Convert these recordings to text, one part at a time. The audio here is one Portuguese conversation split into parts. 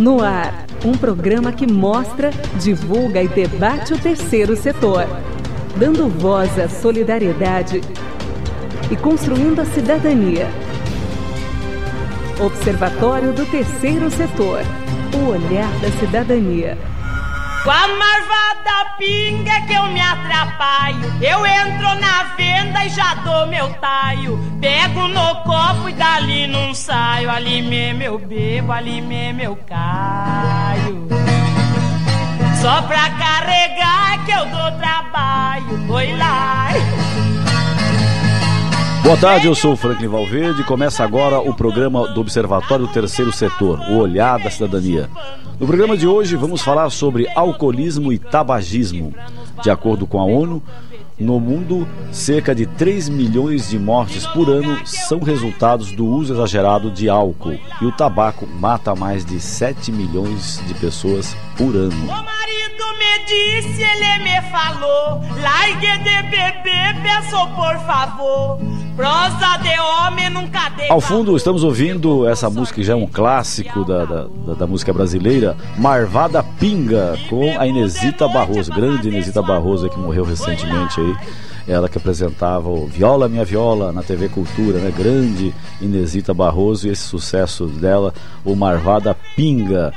No ar, um programa que mostra, divulga e debate o terceiro setor, dando voz à solidariedade e construindo a cidadania. Observatório do Terceiro Setor. O olhar da cidadania. Com a marvada pinga que eu me atrapalho. Eu entro na venda e já dou meu taio. Pego no copo e dali não saio. Ali mesmo eu bebo, ali mesmo eu caio. Só pra carregar que eu dou trabalho. Foi lá. Boa tarde, eu sou o Franklin Valverde começa agora o programa do Observatório Terceiro Setor, o Olhar da Cidadania. No programa de hoje vamos falar sobre alcoolismo e tabagismo. De acordo com a ONU, no mundo, cerca de 3 milhões de mortes por ano são resultados do uso exagerado de álcool e o tabaco mata mais de 7 milhões de pessoas por ano. Disse, ele me falou, largue de beber, peço por favor. Prosa de homem nunca dei Ao fundo, estamos ouvindo essa música que já é um clássico da, da, da, da música brasileira, Marvada Pinga, com a Inesita Barroso, grande Inesita Barroso que morreu recentemente aí. Ela que apresentava o Viola Minha Viola na TV Cultura, né? Grande Inesita Barroso e esse sucesso dela, o Marvada Pinga.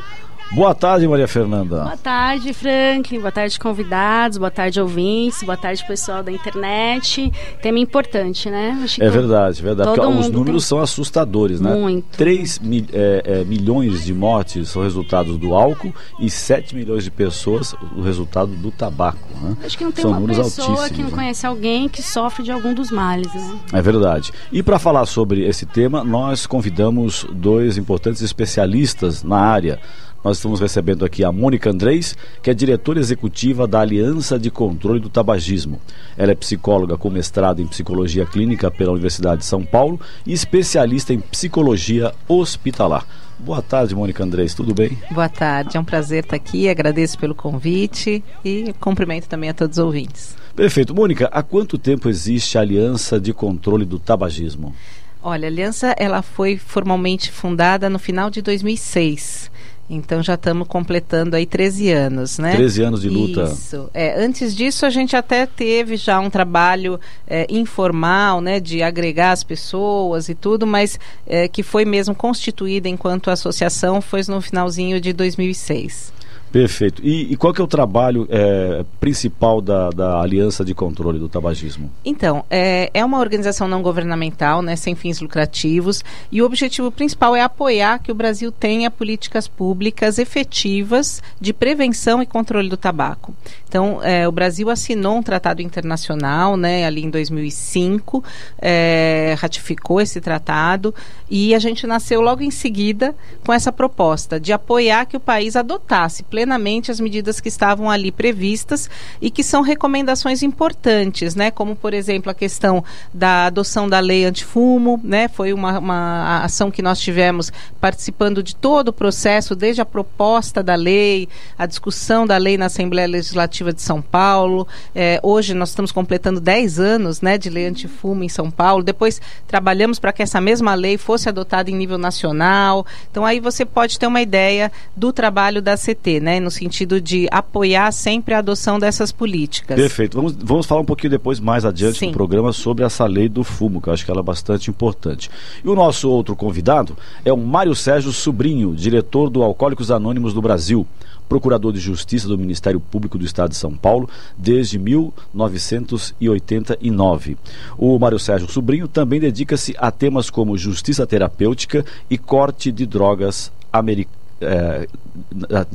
Boa tarde, Maria Fernanda. Boa tarde, Franklin. Boa tarde, convidados. Boa tarde, ouvintes. Boa tarde, pessoal da internet. Tema importante, né? Acho é verdade, verdade. Porque os números tem... são assustadores, né? Muito. 3 mil, é, é, milhões de mortes são resultados do álcool e 7 milhões de pessoas o resultado do tabaco. Né? Acho que não tem são uma pessoa que não né? conhece alguém que sofre de algum dos males, né? É verdade. E para falar sobre esse tema, nós convidamos dois importantes especialistas na área. Nós estamos recebendo aqui a Mônica Andrés, que é diretora executiva da Aliança de Controle do Tabagismo. Ela é psicóloga com mestrado em psicologia clínica pela Universidade de São Paulo e especialista em psicologia hospitalar. Boa tarde, Mônica Andrés, tudo bem? Boa tarde, é um prazer estar aqui, agradeço pelo convite e cumprimento também a todos os ouvintes. Perfeito. Mônica, há quanto tempo existe a Aliança de Controle do Tabagismo? Olha, a aliança ela foi formalmente fundada no final de 2006. Então já estamos completando aí 13 anos, né? 13 anos de luta. Isso. É, antes disso a gente até teve já um trabalho é, informal, né, de agregar as pessoas e tudo, mas é, que foi mesmo constituída enquanto associação foi no finalzinho de 2006. Perfeito. E, e, qual que é o trabalho é, principal da, da Aliança de Controle do Tabagismo? Então, é, é uma organização não governamental, né, sem fins lucrativos, e o objetivo principal é apoiar que o Brasil tenha políticas públicas efetivas de prevenção e controle do tabaco. Então, é, o Brasil assinou um tratado internacional, né, ali em 2005, é, ratificou esse tratado, e a gente nasceu logo em seguida com essa proposta de apoiar que o país adotasse plenamente plenamente as medidas que estavam ali previstas e que são recomendações importantes, né? Como, por exemplo, a questão da adoção da lei antifumo, né? Foi uma, uma ação que nós tivemos participando de todo o processo, desde a proposta da lei, a discussão da lei na Assembleia Legislativa de São Paulo. É, hoje nós estamos completando 10 anos né, de lei antifumo em São Paulo. Depois trabalhamos para que essa mesma lei fosse adotada em nível nacional. Então aí você pode ter uma ideia do trabalho da CT, né? No sentido de apoiar sempre a adoção dessas políticas. Perfeito. Vamos, vamos falar um pouquinho depois, mais adiante Sim. no programa, sobre essa lei do fumo, que eu acho que ela é bastante importante. E o nosso outro convidado é o Mário Sérgio Sobrinho, diretor do Alcoólicos Anônimos do Brasil procurador de justiça do Ministério Público do Estado de São Paulo desde 1989. O Mário Sérgio Sobrinho também dedica-se a temas como justiça terapêutica e corte de drogas americanas é,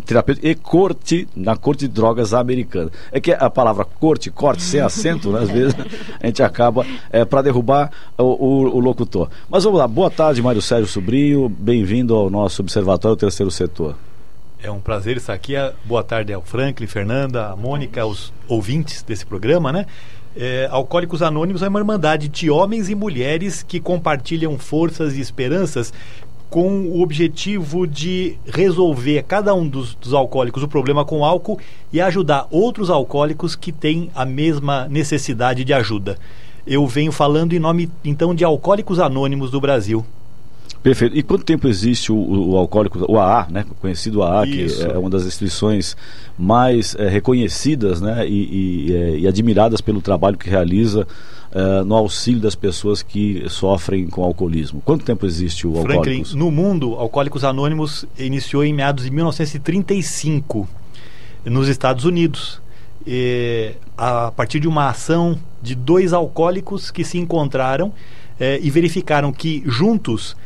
terapêutica e corte na corte de drogas americana. É que a palavra corte, corte sem acento, né, às vezes a gente acaba é, para derrubar o, o, o, locutor. Mas vamos lá, boa tarde, Mário Sérgio Sobrinho, bem-vindo ao nosso Observatório Terceiro Setor. É um prazer estar aqui. Boa tarde ao Franklin, Fernanda, a Mônica, aos ouvintes desse programa, né? É, Alcoólicos Anônimos é uma irmandade de homens e mulheres que compartilham forças e esperanças com o objetivo de resolver cada um dos, dos, alcoólicos o problema com álcool e ajudar outros alcoólicos que têm a mesma necessidade de ajuda. Eu venho falando em nome então de Alcoólicos Anônimos do Brasil. Perfeito. E quanto tempo existe o, o, o alcoólico, o AA, né? Conhecido AA, Isso. que é uma das instituições mais é, reconhecidas né? e, e, é, e, admiradas pelo trabalho que realiza é, no auxílio das pessoas que sofrem com alcoolismo. Quanto tempo existe o Franklin, Alcoólicos? no mundo, Alcoólicos Anônimos iniciou em meados de 1935 nos Estados Unidos. E, a partir de uma ação de dois alcoólicos que se encontraram eh, e verificaram que juntos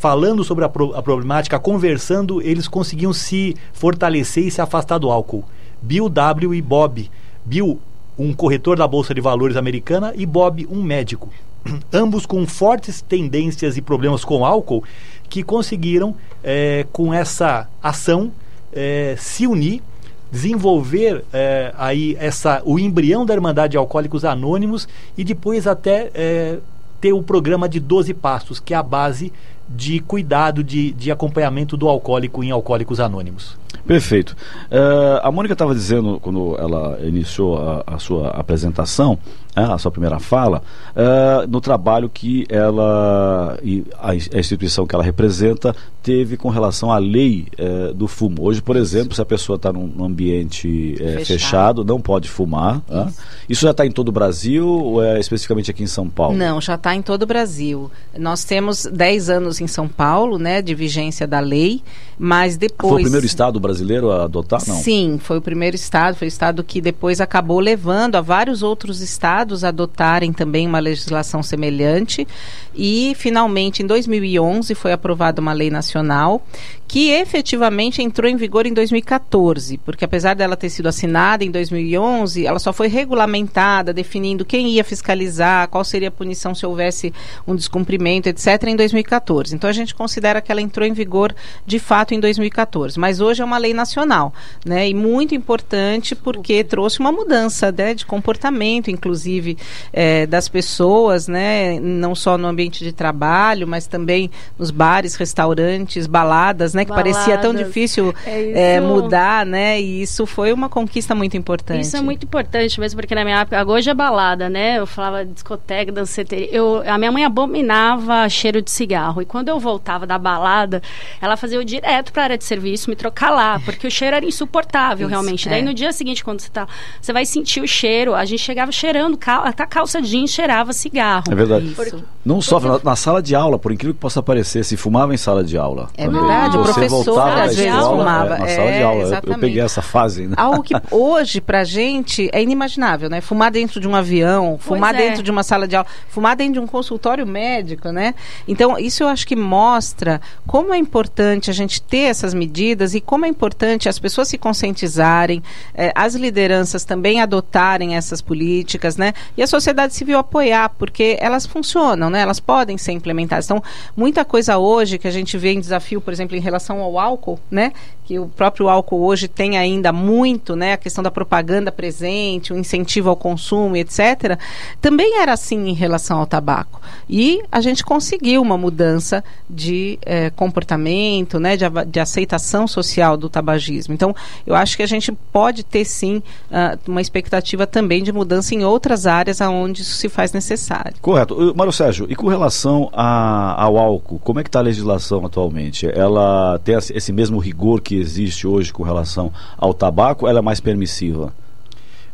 falando sobre a, pro, a, problemática, conversando, eles conseguiam se fortalecer e se afastar do álcool. Bill W e Bob. Bill, um corretor da Bolsa de Valores americana, e Bob, um médico. Ambos com fortes tendências e problemas com álcool, que conseguiram, eh, com essa ação, eh, se unir desenvolver é, aí essa o embrião da Irmandade de Alcoólicos Anônimos e depois até é, ter o programa de 12 passos, que é a base de cuidado, de, de acompanhamento do alcoólico em Alcoólicos Anônimos. Perfeito. Uh, a Mônica estava dizendo, quando ela iniciou a, a sua apresentação, uh, a sua primeira fala, uh, no trabalho que ela e a, instituição que ela representa teve com relação à lei eh, do fumo. Hoje, por exemplo, se a pessoa está num ambiente fechado. fechado. não pode fumar. Isso, Isso já está em todo o Brasil ou é especificamente aqui em São Paulo? Não, já está em todo o Brasil. Nós temos 10 anos em São Paulo, né, de vigência da lei, mas depois... Foi o primeiro estado brasileiro a adotar, não? Sim, foi o primeiro estado, foi o estado que depois acabou levando a vários outros estados a adotarem também uma legislação semelhante e finalmente em 2011 foi aprovada uma lei nacional que efetivamente entrou em vigor em 2014, porque apesar dela ter sido assinada em 2011, ela só foi regulamentada, definindo quem ia fiscalizar, qual seria a punição se houvesse um descumprimento, etc., em 2014. Então a gente considera que ela entrou em vigor de fato em 2014, mas hoje é uma lei nacional, né? E muito importante porque trouxe uma mudança né, de comportamento, inclusive é, das pessoas, né? Não só no ambiente de trabalho, mas também nos bares, restaurantes, baladas, né? Que Baladas. parecia tão difícil É é, mudar, né? E isso foi uma conquista muito importante. Isso é muito importante mesmo, porque na minha época, hoje é balada, né? Eu falava discoteca, danceteria. Eu, a minha mãe abominava cheiro de cigarro. E quando eu voltava da balada, ela fazia eu direto para a área de serviço, me trocar lá, porque o cheiro era insuportável, Isso, realmente. é. Daí no dia seguinte, quando você tá, você vai sentir o cheiro. A gente chegava cheirando, cal- até a calça jeans cheirava cigarro. É verdade. Isso. Não só na, na sala de aula, por incrível que possa parecer, se fumava em sala de aula. É também. verdade, o Você professor voltava da às vezes escola, fumava. é, na sala de É, aula. Eu- Eu, exatamente. peguei essa fase, né? Algo que hoje, pra gente, é inimaginável, né? Fumar dentro de um avião, fumar é. dentro de uma sala de aula, fumar dentro de um consultório médico, né? Então, isso eu acho que mostra como é importante a gente ter essas medidas e como é importante as pessoas se conscientizarem, eh, as lideranças também adotarem essas políticas, né? E a sociedade civil apoiar, porque elas funcionam, né? Elas podem ser implementadas. Então, muita coisa hoje que a gente vê em desafio, por exemplo, em relação ao álcool, né? Que o próprio álcool hoje tem ainda muito, né? A questão da propaganda presente, o incentivo ao consumo, etc. Também era assim em relação ao tabaco. E a gente conseguiu uma mudança de eh, comportamento, né? De, de aceitação social do tabagismo. Então, eu acho que a gente pode ter sim ah, uma expectativa também de mudança em outras áreas aonde isso se faz necessário. Correto. Mário Sérgio, e com relação a- ao álcool, como é que está a legislação atualmente? Ela tem esse esse mesmo rigor que existe hoje com relação ao tabaco ela é mais permissiva?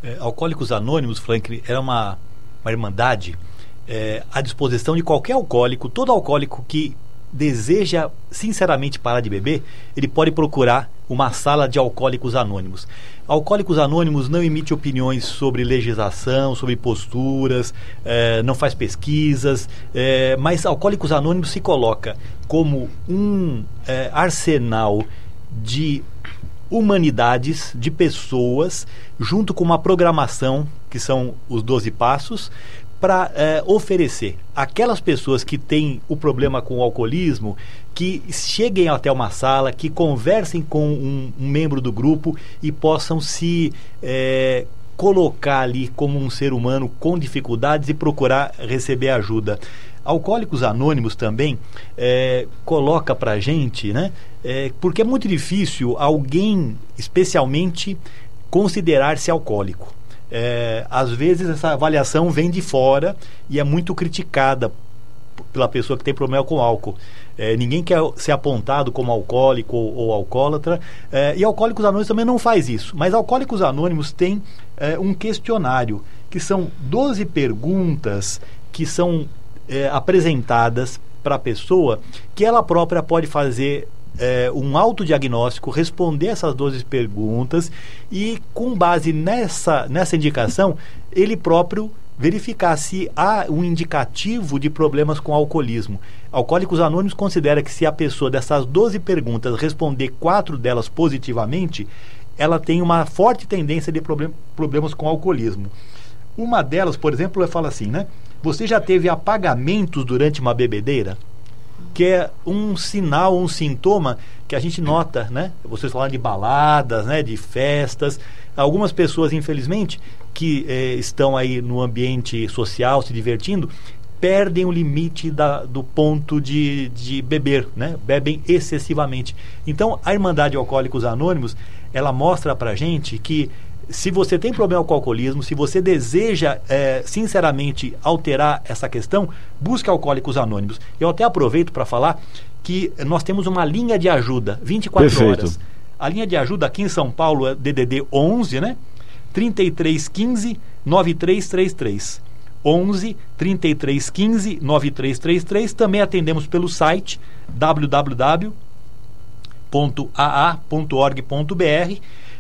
É, Alcoólicos Anônimos, Franklin, era uma, uma irmandade é, à disposição de qualquer alcoólico, todo alcoólico que deseja sinceramente parar de beber, ele pode procurar uma sala de alcoólicos anônimos. Alcoólicos Anônimos não emite opiniões sobre legislação, sobre posturas, eh, não faz pesquisas, eh, mas Alcoólicos Anônimos se coloca como um eh, arsenal de humanidades, de pessoas, junto com uma programação, que são os 12 passos, para oferecer aquelas pessoas que têm o problema com o alcoolismo que cheguem até uma sala, que conversem com um, um membro do grupo e possam se eh, colocar ali como um ser humano com dificuldades e procurar receber ajuda. Alcoólicos Anônimos também eh, coloca para gente, né? eh, porque é muito difícil alguém, especialmente, considerar-se alcoólico. É, às vezes essa avaliação vem de fora e é muito criticada pela pessoa que tem problema com álcool. É, ninguém quer ser apontado como alcoólico ou, ou alcoólatra. É, e Alcoólicos Anônimos também não faz isso. Mas Alcoólicos Anônimos tem é, um questionário, que são 12 perguntas que são é, apresentadas para a pessoa, que ela própria pode fazer é, um autodiagnóstico, responder essas 12 perguntas e, com base nessa, nessa indicação, ele próprio verificar se há um indicativo de problemas com alcoolismo. Alcoólicos Anônimos considera que se a pessoa dessas 12 perguntas responder quatro delas positivamente, ela tem uma forte tendência de problem problemas com alcoolismo. Uma delas, por exemplo, fala assim, né? Você já teve apagamentos durante uma bebedeira? Que é um sinal, um sintoma que a gente nota, né? Vocês falaram de baladas, né? De festas. Algumas pessoas, infelizmente, que eh, estão aí no ambiente social se divertindo, perdem o limite da, do ponto de, de beber, né? Bebem excessivamente. Então, a Irmandade Alcoólicos Anônimos, ela mostra pra gente que se você tem problema com o alcoolismo, se você deseja é, sinceramente alterar essa questão, busque Alcoólicos Anônimos. Eu até aproveito para falar que nós temos uma linha de ajuda, 24 Perfeito. horas. A linha de ajuda aqui em São Paulo é DDD 11, né? 3315 9333. 11 3315 9333. Também atendemos pelo site www.aa.org.br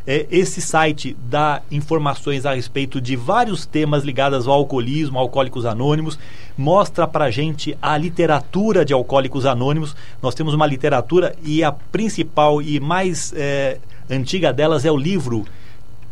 é, esse site dá informações a respeito de vários temas ligados ao alcoolismo, alcoólicos anônimos, mostra pra gente a literatura de alcoólicos anônimos. Nós temos uma literatura e a principal e mais é, antiga delas é o livro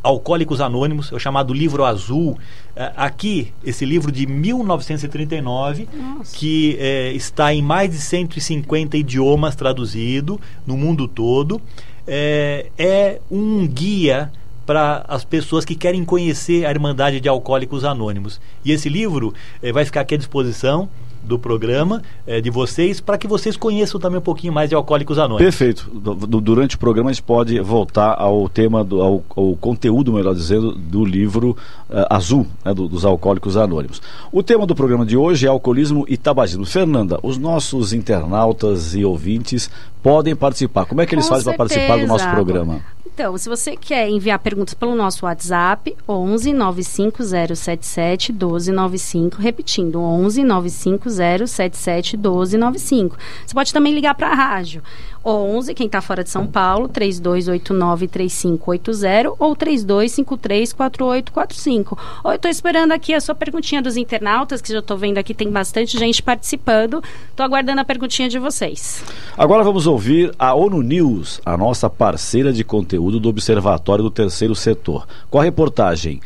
Alcoólicos Anônimos, é o chamado livro azul. É, aqui, esse livro de 1939, Nossa. que é, está em mais de 150 idiomas traduzido no mundo todo é, é um guia para as pessoas que querem conhecer a Irmandade de Alcoólicos Anônimos. E esse livro eh, vai ficar aqui à disposição do programa eh, de vocês para que vocês conheçam também um pouquinho mais de Alcoólicos Anônimos. Perfeito. Du- du- Durante o programa a gente pode voltar ao tema, do, ao, ao conteúdo, melhor dizendo, do livro eh, azul né, do- dos Alcoólicos Anônimos. O tema do programa de hoje é alcoolismo e tabagismo. Fernanda, os nossos internautas e ouvintes podem participar. Como é que eles Com fazem para participar do nosso programa? Então, se você quer enviar perguntas pelo nosso WhatsApp, 11 95077 1295, repetindo, 11 95077 1295. Você pode também ligar para a rádio. 11, quem está fora de São Paulo, 3289-3580 ou 3253-4845. Ou eu estou esperando aqui a sua perguntinha dos internautas, que já estou vendo aqui, tem bastante gente participando. Estou aguardando a perguntinha de vocês. Agora vamos ouvir a ONU News, a nossa parceira de conteúdo do Observatório do Terceiro Setor, com a reportagem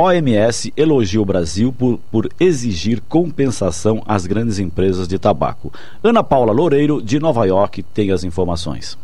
OMS elogia o Brasil por, por exigir compensação às grandes empresas de tabaco. Ana Paula Loureiro, de Nova York, tem as informações.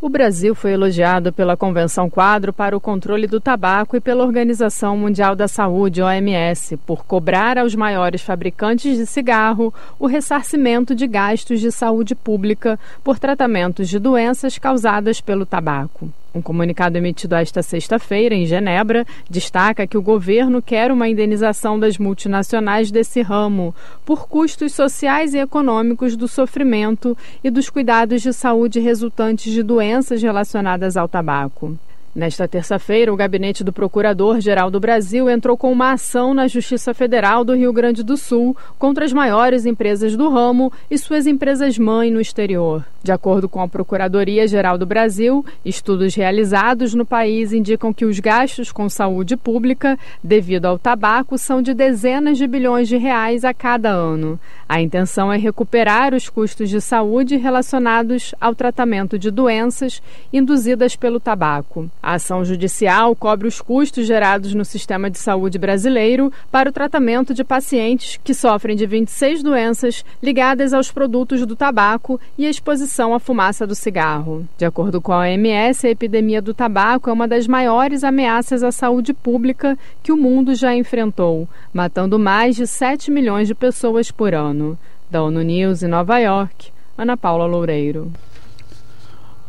O Brasil foi elogiado pela Convenção Quadro para o Controle do Tabaco e pela Organização Mundial da Saúde, OMS, por cobrar aos maiores fabricantes de cigarro o ressarcimento de gastos de saúde pública por tratamentos de doenças causadas pelo tabaco. Um comunicado emitido esta sexta-feira, em Genebra, destaca que o governo quer uma indenização das multinacionais desse ramo por custos sociais e econômicos do sofrimento e dos cuidados de saúde resultantes de doenças relacionadas ao tabaco. Nesta terça-feira, o gabinete do Procurador-Geral do Brasil entrou com uma ação na Justiça Federal do Rio Grande do Sul contra as maiores empresas do ramo e suas empresas-mãe no exterior. De acordo com a Procuradoria-Geral do Brasil, estudos realizados no país indicam que os gastos com saúde pública, devido ao tabaco, são de dezenas de bilhões de reais a cada ano. A intenção é recuperar os custos de saúde relacionados ao tratamento de doenças induzidas pelo tabaco. A ação judicial cobre os custos gerados no sistema de saúde brasileiro para o tratamento de pacientes que sofrem de 26 doenças ligadas aos produtos do tabaco e a exposição à fumaça do cigarro. De acordo com a OMS, a epidemia do tabaco é uma das maiores ameaças à saúde pública que o mundo já enfrentou, matando mais de 7 milhões de pessoas por ano. Da ONU News em Nova York, Ana Paula Loureiro.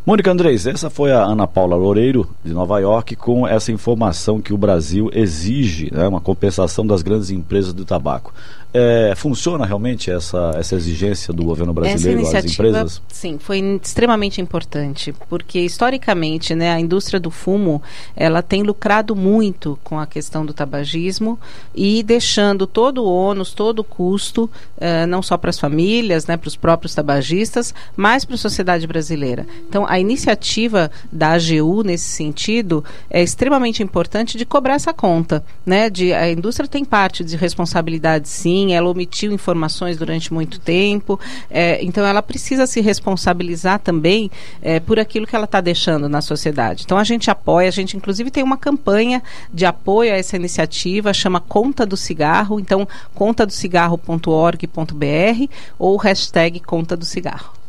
Mônica Andrés, essa foi a Ana Paula Loureiro, de Nova York, com essa informação que o Brasil exige né, uma compensação das grandes empresas do tabaco. É, funciona realmente essa, essa exigência do governo brasileiro às empresas? Sim, foi extremamente importante, porque historicamente, né, a indústria do fumo, ela tem lucrado muito com a questão do tabagismo e deixando todo o ônus, todo o custo, uh, não só para as famílias, né, para os próprios tabagistas, mas para a sociedade brasileira. Então, a iniciativa da AGU nesse sentido é extremamente importante de cobrar essa conta, né? De a indústria tem parte de responsabilidade, sim ela omitiu informações durante muito tempo, é, então ela precisa se responsabilizar também é, por aquilo que ela está deixando na sociedade. Então a gente apoia, a gente inclusive tem uma campanha de apoio a essa iniciativa, chama Conta do Cigarro, então contadocigarro.org.br ou hashtag Conta do Cigarro.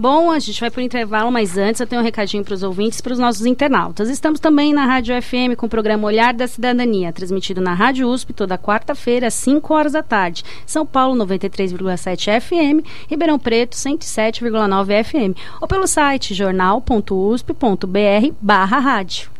Bom, a gente vai para o intervalo, mas antes eu tenho um recadinho para os ouvintes e para os nossos internautas. Estamos também na Rádio FM com o programa Olhar da Cidadania, transmitido na Rádio USP toda quarta-feira, às 5 horas da tarde. São Paulo 93,7 FM, Ribeirão Preto 107,9 FM. Ou pelo site jornal.usp.br barra rádio.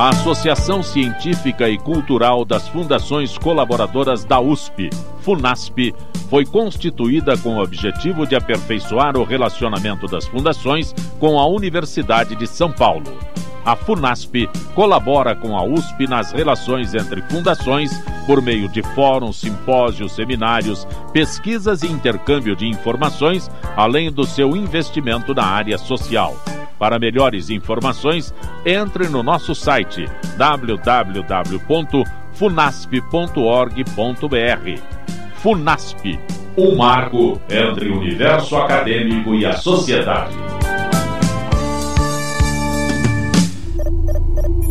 A Associação Científica e Cultural das Fundações Colaboradoras da USP, FUNASP, foi constituída com o objetivo de aperfeiçoar o relacionamento das fundações com a Universidade de São Paulo. A FUNASP colabora com a USP nas relações entre fundações por meio de fóruns, simpósios, seminários, pesquisas e intercâmbio de informações, além do seu investimento na área social. Para melhores informações, entre no nosso site www.funasp.org.br. Funasp, um marco entre o universo acadêmico e a sociedade.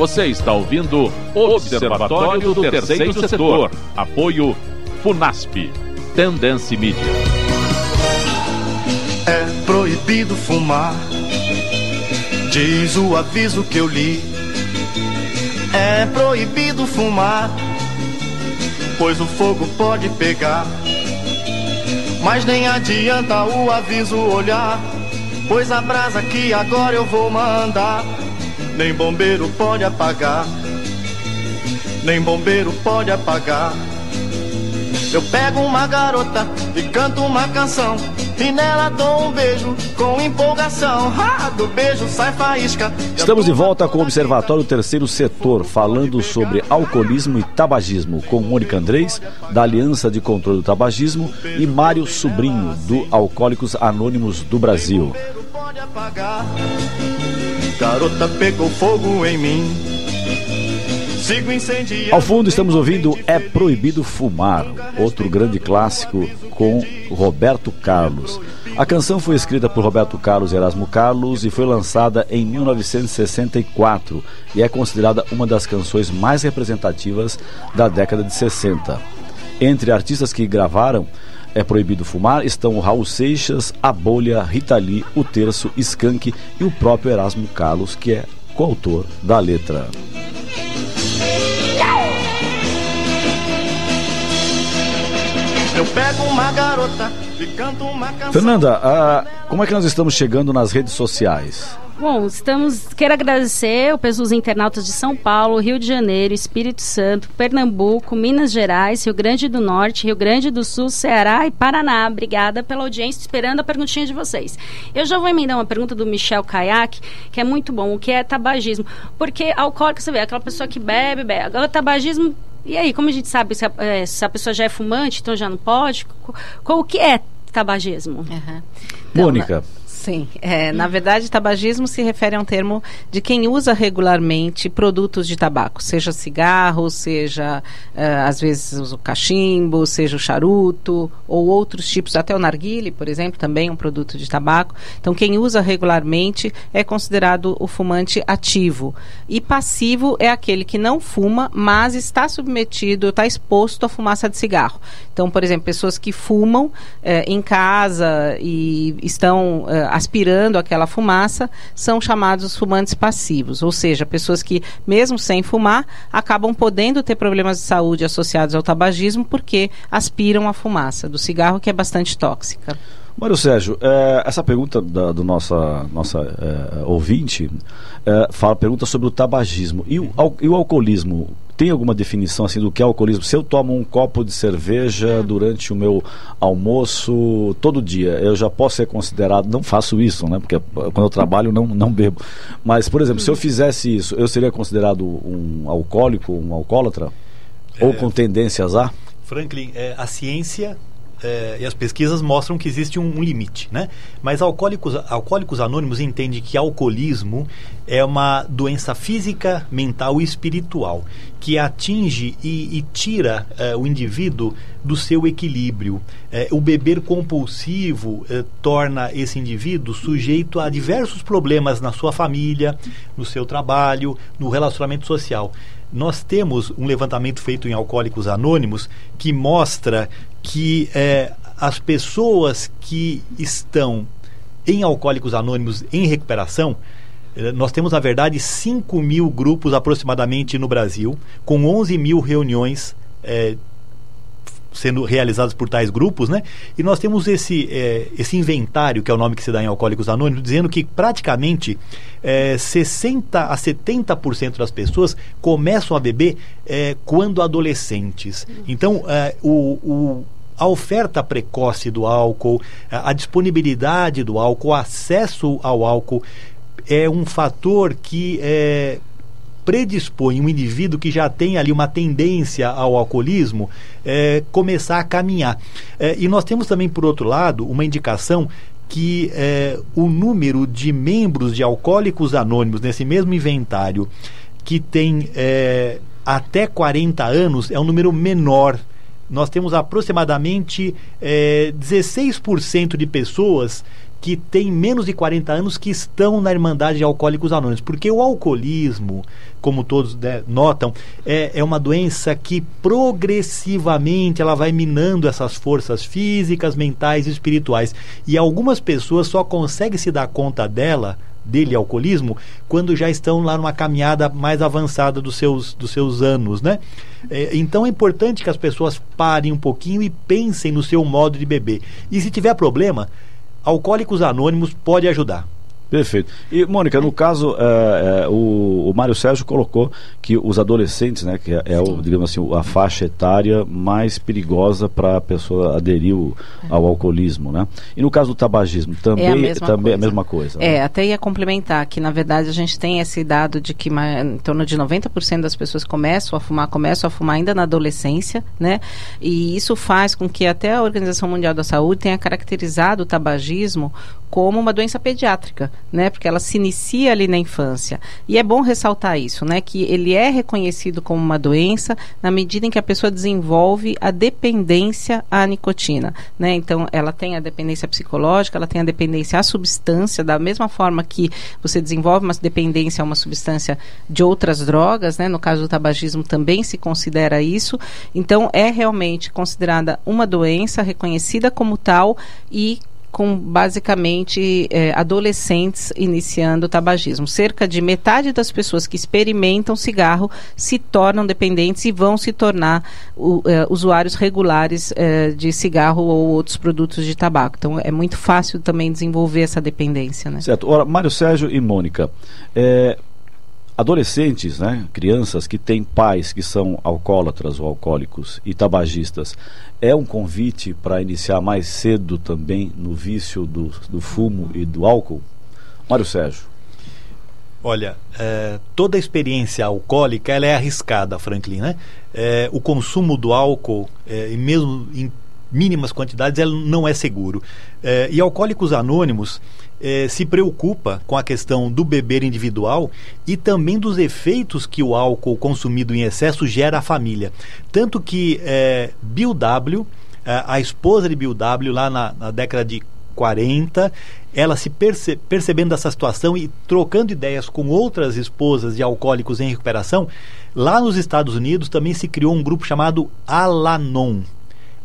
Você está ouvindo Observatório do Terceiro Setor. Apoio FUNASP. Tendência Mídia. É proibido fumar, diz o aviso que eu li. É proibido fumar, pois o fogo pode pegar. Mas nem adianta o aviso olhar, pois a brasa que agora eu vou mandar, nem bombeiro pode apagar. Nem bombeiro pode apagar. Eu pego uma garota e canto uma canção e nela dou um beijo com empolgação. Ah, do beijo sai faísca. Estamos de volta com o Observatório Terceiro Setor, falando sobre alcoolismo e tabagismo, com Mônica Andrés, da Aliança de Controle do Tabagismo, e Mário Sobrinho, do Alcoólicos Anônimos do Brasil. Garota pegou fogo em mim. Ao fundo estamos ouvindo É Proibido Fumar, outro grande clássico com Roberto Carlos. A canção foi escrita por Roberto Carlos e Erasmo Carlos e foi lançada em 1964 e é considerada uma das canções mais representativas da década de 60. Entre artistas que gravaram é Proibido Fumar estão o Raul Seixas, a Bolha, Rita Lee, o Terço, Skank e o próprio Erasmo Carlos, que é coautor da letra. Eu pego uma garota Fernanda, como é que nós estamos chegando nas redes sociais? Bom, estamos. Quero agradecer os internautas de São Paulo, Rio de Janeiro, Espírito Santo, Pernambuco, Minas Gerais, Rio Grande do Norte, Rio Grande do Sul, Ceará e Paraná. Obrigada pela audiência, esperando a perguntinha de vocês. Eu já vou emendar uma pergunta do Michel Kayak, que é muito bom, o que é tabagismo. Porque alcoólico, você vê, aquela pessoa que bebe, bebe. Agora, tabagismo e aí, como a gente sabe se a, é, se a pessoa já é fumante, então já não pode? Qual, o que é tabagismo? Uhum. Então, Mônica. Sim, é, na verdade, tabagismo se refere a um termo de quem usa regularmente produtos de tabaco, seja cigarro, seja uh, às vezes o cachimbo, seja o charuto ou outros tipos, até o narguile, por exemplo, também um produto de tabaco. Então, quem usa regularmente é considerado o fumante ativo. E passivo é aquele que não fuma, mas está submetido, está exposto à fumaça de cigarro. Então, por exemplo, pessoas que fumam eh, em casa e estão eh, aspirando aquela fumaça são chamados fumantes passivos, ou seja, pessoas que, mesmo sem fumar, acabam podendo ter problemas de saúde associados ao tabagismo porque aspiram a fumaça do cigarro, que é bastante tóxica. Mário Sérgio, é, essa pergunta da, do nossa, nossa é, ouvinte é, fala, pergunta sobre o tabagismo. E o, al, e o alcoolismo? Tem alguma definição assim do que é alcoolismo? Se eu tomo um copo de cerveja durante o meu almoço todo dia, eu já posso ser considerado, não faço isso, né? Porque quando eu trabalho não, não bebo. Mas, por exemplo, se eu fizesse isso, eu seria considerado um alcoólico, um alcoólatra? Ou com tendências a? Franklin, a ciência é, e as pesquisas mostram que existe um, um, limite, né? Mas alcoólicos, alcoólicos anônimos entendem que alcoolismo é uma doença física, mental e espiritual que atinge e, e tira é, o indivíduo do seu equilíbrio. É, o beber compulsivo é, torna esse indivíduo sujeito a diversos problemas na sua família, no seu trabalho, no relacionamento social nós temos um levantamento feito em Alcoólicos Anônimos que mostra que é, as pessoas que estão em Alcoólicos Anônimos em recuperação, é, nós temos, na verdade, 5 mil grupos aproximadamente no Brasil, com 11 mil reuniões é, sendo realizadas por tais grupos, né? E nós temos esse, é, esse inventário, que é o nome que se dá em Alcoólicos Anônimos, dizendo que praticamente é, 60 a 70% das pessoas começam a beber é, quando adolescentes. Então, é, o, o a oferta precoce do álcool, a disponibilidade do álcool, o acesso ao álcool é um fator que é, predispõe um indivíduo que já tem ali uma tendência ao alcoolismo é, começar a caminhar. É, e nós temos também, por outro lado, uma indicação que é, o número de membros de alcoólicos anônimos nesse mesmo inventário que tem é, até 40 anos é um número menor. Nós temos aproximadamente é, 16% de pessoas que têm menos de 40 anos que estão na Irmandade de Alcoólicos Anônimos. Porque o alcoolismo, como todos né, notam, é, é uma doença que progressivamente ela vai minando essas forças físicas, mentais e espirituais. E algumas pessoas só conseguem se dar conta dela dele alcoolismo quando já estão lá numa caminhada mais avançada dos seus, dos seus anos, né? É, então é importante que as pessoas parem um pouquinho e pensem no seu modo de beber. E se tiver problema, Alcoólicos Anônimos pode ajudar. Perfeito. E, Mônica, no caso, é, é, o, o Mário Sérgio colocou que os adolescentes, né, que é, é o, digamos assim, a faixa etária mais perigosa para a pessoa aderir o, ao alcoolismo, né? E no caso do tabagismo, também é a mesma também coisa. a mesma coisa. É, né? até ia complementar que, na verdade, a gente tem esse dado de que em torno de 90% das pessoas começam a fumar, começam a fumar ainda na adolescência, né? E isso faz com que até a Organização Mundial da Saúde tenha caracterizado o tabagismo como uma doença pediátrica, né? Porque ela se inicia ali na infância. E é bom ressaltar isso, né? Que ele é reconhecido como uma doença na medida em que a pessoa desenvolve a dependência à nicotina, né? Então, ela tem a dependência psicológica, ela tem a dependência à substância, da mesma forma que você desenvolve uma dependência a uma substância de outras drogas, né? No caso do tabagismo também se considera isso. Então, é realmente considerada uma doença reconhecida como tal e com basicamente é, adolescentes iniciando o tabagismo. Cerca de metade das pessoas que experimentam cigarro se tornam dependentes e vão se tornar é, usuários regulares é, de cigarro ou outros produtos de tabaco. Então é muito fácil também desenvolver essa dependência. Né? Certo. Ora, Mário Sérgio e Mônica, é, adolescentes, né, crianças que têm pais que são alcoólatras ou alcoólicos e tabagistas, é um convite para iniciar mais cedo também no vício do, do fumo e do álcool? Mário Sérgio. Olha, é, toda experiência alcoólica ela é arriscada, Franklin, né? É, o consumo do álcool, é, mesmo em mínimas quantidades, ela não é seguro. É, e Alcoólicos Anônimos é, se preocupa com a questão do beber individual e também dos efeitos que o álcool consumido em excesso gera à família. Tanto que é, Bill W., é, a esposa de Bill W., lá na, na década de 40, ela se perce percebendo essa situação e trocando ideias com outras esposas de alcoólicos em recuperação, lá nos Estados Unidos também se criou um grupo chamado Alanon.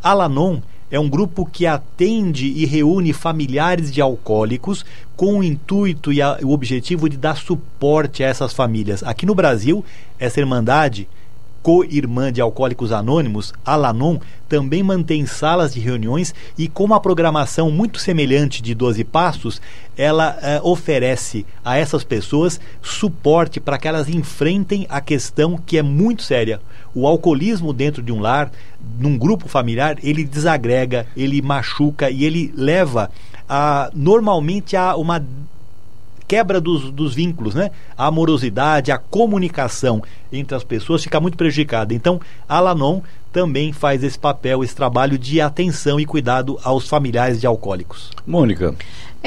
Alanon é um grupo que atende e reúne familiares de alcoólicos com o intuito e a, o objetivo de dar suporte a essas famílias. Aqui no Brasil, essa irmandade co-irmã de Alcoólicos Anônimos, Alanon, também mantém salas de reuniões e com uma programação muito semelhante de 12 Passos, ela eh, oferece a essas pessoas suporte para que elas enfrentem a questão que é muito séria. O alcoolismo dentro de um lar, num grupo familiar, ele desagrega, ele machuca e ele leva a, normalmente a uma quebra dos, dos vínculos, né? A amorosidade, a comunicação entre as pessoas fica muito prejudicada. Então, a Lanon também faz esse papel, esse trabalho de atenção e cuidado aos familiares de alcoólicos. Mônica.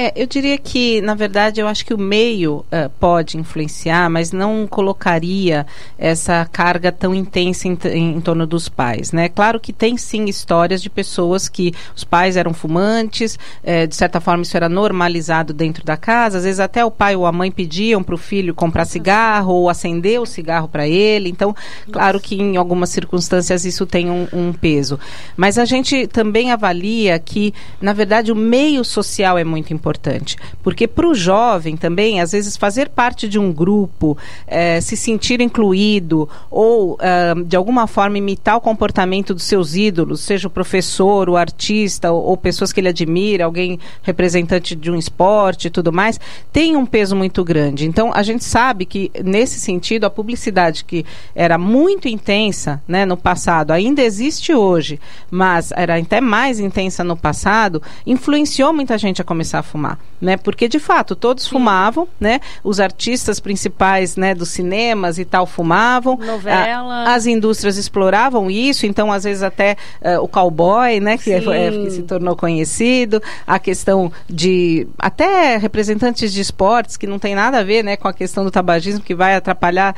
É, eu diria que, na verdade, eu acho que o meio uh, pode influenciar, mas não colocaria essa carga tão intensa em, em, torno dos pais, né? Claro que tem sim histórias de pessoas que os pais eram fumantes, eh, de certa forma isso era normalizado dentro da casa, às vezes até o pai ou a mãe pediam para o filho comprar cigarro ou acender o cigarro para ele, então, claro que em algumas circunstâncias isso tem um, um peso. Mas a gente também avalia que, na verdade, o meio social é muito importante importante. Porque para o jovem também, às vezes, fazer parte de um grupo, eh, se sentir incluído ou, uh, de alguma forma, imitar o comportamento dos seus ídolos, seja o professor, o artista ou, ou pessoas que ele admira, alguém representante de um esporte e tudo mais, tem um peso muito grande. Então, a gente sabe que, nesse sentido, a publicidade que era muito intensa né, no passado, ainda existe hoje, mas era até mais intensa no passado, influenciou muita gente a começar a fumar fumar, né? Porque de fato todos Sim. fumavam, né? Os artistas principais, né, dos cinemas e tal fumavam. Novela. A, as indústrias exploravam isso, então às vezes até uh, o cowboy, né, que, é, é, que se tornou conhecido, a questão de até representantes de esportes que não tem nada a ver, né, com a questão do tabagismo que vai atrapalhar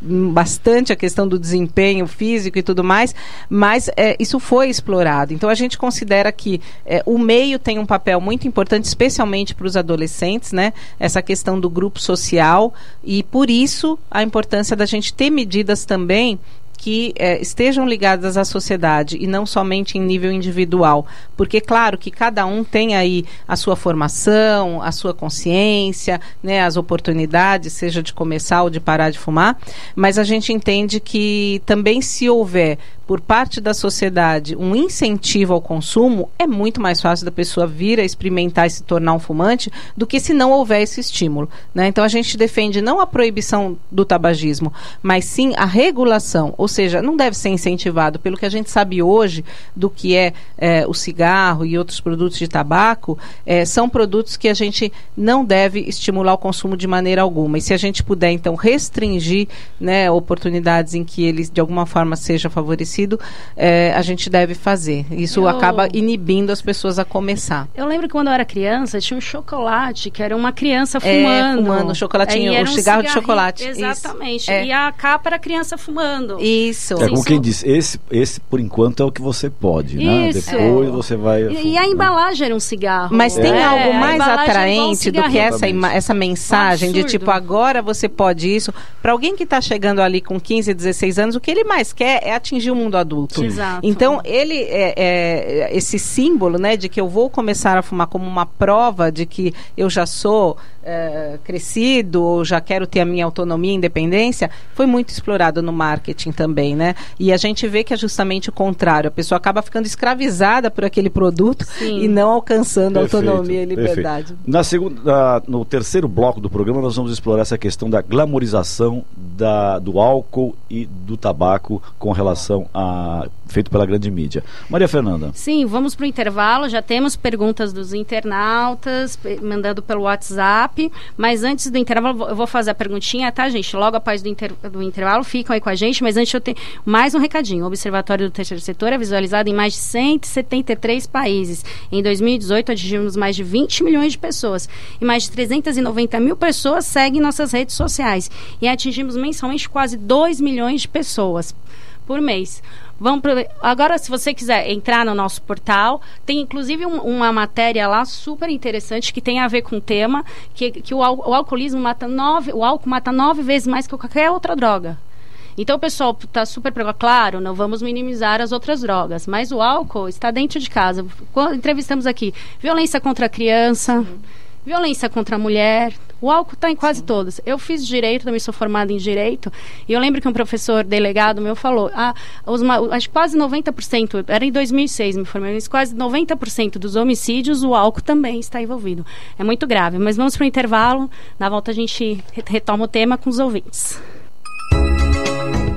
bastante a questão do desempenho físico e tudo mais, mas é, isso foi explorado. Então a gente considera que é, o meio tem um papel muito importante, especialmente especialmente para os adolescentes, né? Essa questão do grupo social e por isso a importância da gente ter medidas também que é, estejam ligadas à sociedade e não somente em nível individual. Porque, claro, que cada um tem aí a sua formação, a sua consciência, né, as oportunidades, seja de começar ou de parar de fumar, mas a gente entende que também se houver por parte da sociedade um incentivo ao consumo, é muito mais fácil da pessoa vir a experimentar e se tornar um fumante do que se não houver esse estímulo. Né? Então a gente defende não a proibição do tabagismo, mas sim a regulação, ou seja, não deve ser incentivado pelo que a gente sabe hoje do que é, é o cigarro e outros produtos de tabaco, é, são produtos que a gente não deve estimular o consumo de maneira alguma. E se a gente puder então restringir né, oportunidades em que ele de alguma forma seja favorecido é, a gente deve fazer. Isso eu... acaba inibindo as pessoas a começar. Eu lembro que quando eu era criança, tinha um chocolate, que era uma criança fumando. É, fumando, chocolatinho, o um cigarro de chocolate. Exatamente. É. E a capa era a criança fumando. Isso. É como quem diz, esse, esse por enquanto é o que você pode, né? Isso. Depois você vai... E, e a embalagem era um cigarro. Mas tem é, algo mais atraente do que essa, essa mensagem de tipo, agora você pode isso. Para alguém que está chegando ali com 15, 16 anos, o que ele mais quer é atingir o mundo adulto. Exato. Então, ele é, é, esse símbolo, né, de que eu vou começar a fumar como uma prova de que eu já sou é, crescido ou já quero ter a minha autonomia e independência, foi muito explorado no marketing também, né? E a gente vê que é justamente o contrário. A pessoa acaba ficando escravizada por aquele produto Sim. e não alcançando perfeito, autonomia e liberdade. Perfeito. Na segunda, no terceiro bloco do programa, nós vamos explorar essa questão da glamorização da, do álcool e do tabaco com relação a feito pela grande mídia. Maria Fernanda. Sim, vamos para o intervalo. Já temos perguntas dos internautas mandando pelo WhatsApp WhatsApp, mas antes do intervalo eu vou fazer a perguntinha, tá, gente? Logo após do, inter, do intervalo, ficam aí com a gente, mas antes eu tenho mais um recadinho. O Observatório do Terceiro Setor é visualizado em mais de 173 países. Em 2018, atingimos mais de 20 milhões de pessoas e mais de 390 mil pessoas seguem nossas redes sociais e atingimos mensalmente quase 2 milhões de pessoas por mês. Vamos pro... Agora, se você quiser entrar no nosso portal, tem inclusive um, uma matéria lá super interessante que tem a ver com o tema, que, que o, o alcoolismo mata nove, o álcool mata nove vezes mais que qualquer outra droga. Então, o pessoal está super preocupado. Claro, não vamos minimizar as outras drogas, mas o álcool está dentro de casa. Entrevistamos aqui violência contra a criança. Violência contra a mulher. O álcool está em quase Sim. Eu fiz direito, também sou formada em direito. E eu lembro que um professor delegado meu falou: ah, os, acho que quase 90%, era em 2006, me formei, mas quase 90% dos homicídios, o álcool também está envolvido. É muito grave. Mas vamos para o intervalo. Na volta a gente retoma o tema com os ouvintes.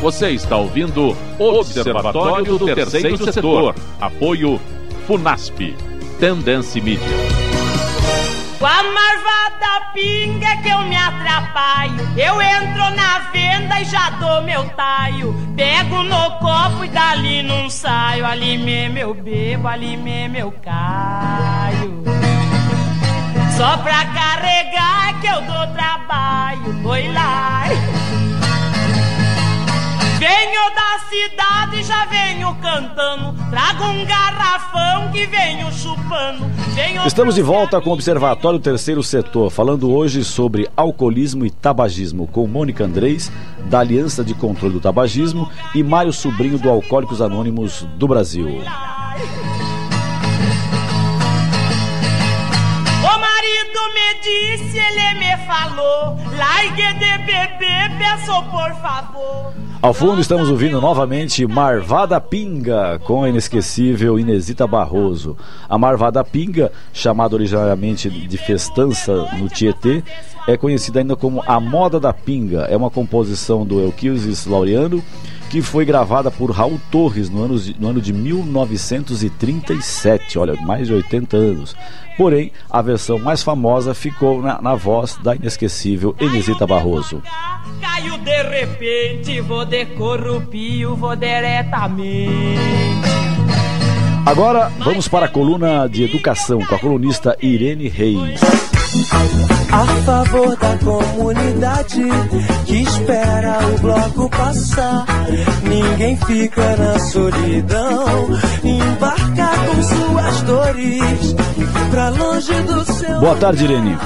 Você está ouvindo Observatório do Terceiro Setor. Apoio Funasp. Tendência Mídia. Com a marvada pinga que eu me atrapalho. Eu entro na venda e já dou meu taio. Pego no copo e dali não saio. Ali mesmo eu bebo, ali mesmo eu caio. Só pra carregar que eu dou trabalho. Oi lá. Venho da cidade, já venho cantando. Trago um garrafão que venho chupando. Venho Estamos de volta com o Observatório Terceiro Setor, falando hoje sobre alcoolismo e tabagismo, com Mônica Andrés, da Aliança de Controle do Tabagismo, e Mário Sobrinho, do Alcoólicos Anônimos do Brasil. Disse, ele me falou, de peço por favor. Ao fundo estamos ouvindo novamente Marvada Pinga com a inesquecível Inesita Barroso. A Marvada Pinga, chamada originariamente de festança no Tietê, é conhecida ainda como A Moda da Pinga. É uma composição do Elquilsis Laureano que foi gravada por Raul Torres no ano, de, no ano de 1937, olha, mais de 80 anos. Porém, a versão mais famosa ficou na, na voz da inesquecível Elisita Barroso. Caiu de repente, vou de corrupio, vou diretamente. Agora vamos para a coluna de educação com a colunista Irene Reis. A favor da comunidade que espera o bloco passar. Ninguém fica na solidão. Embarca com suas dores pra longe do seu. Boa tarde, Irene.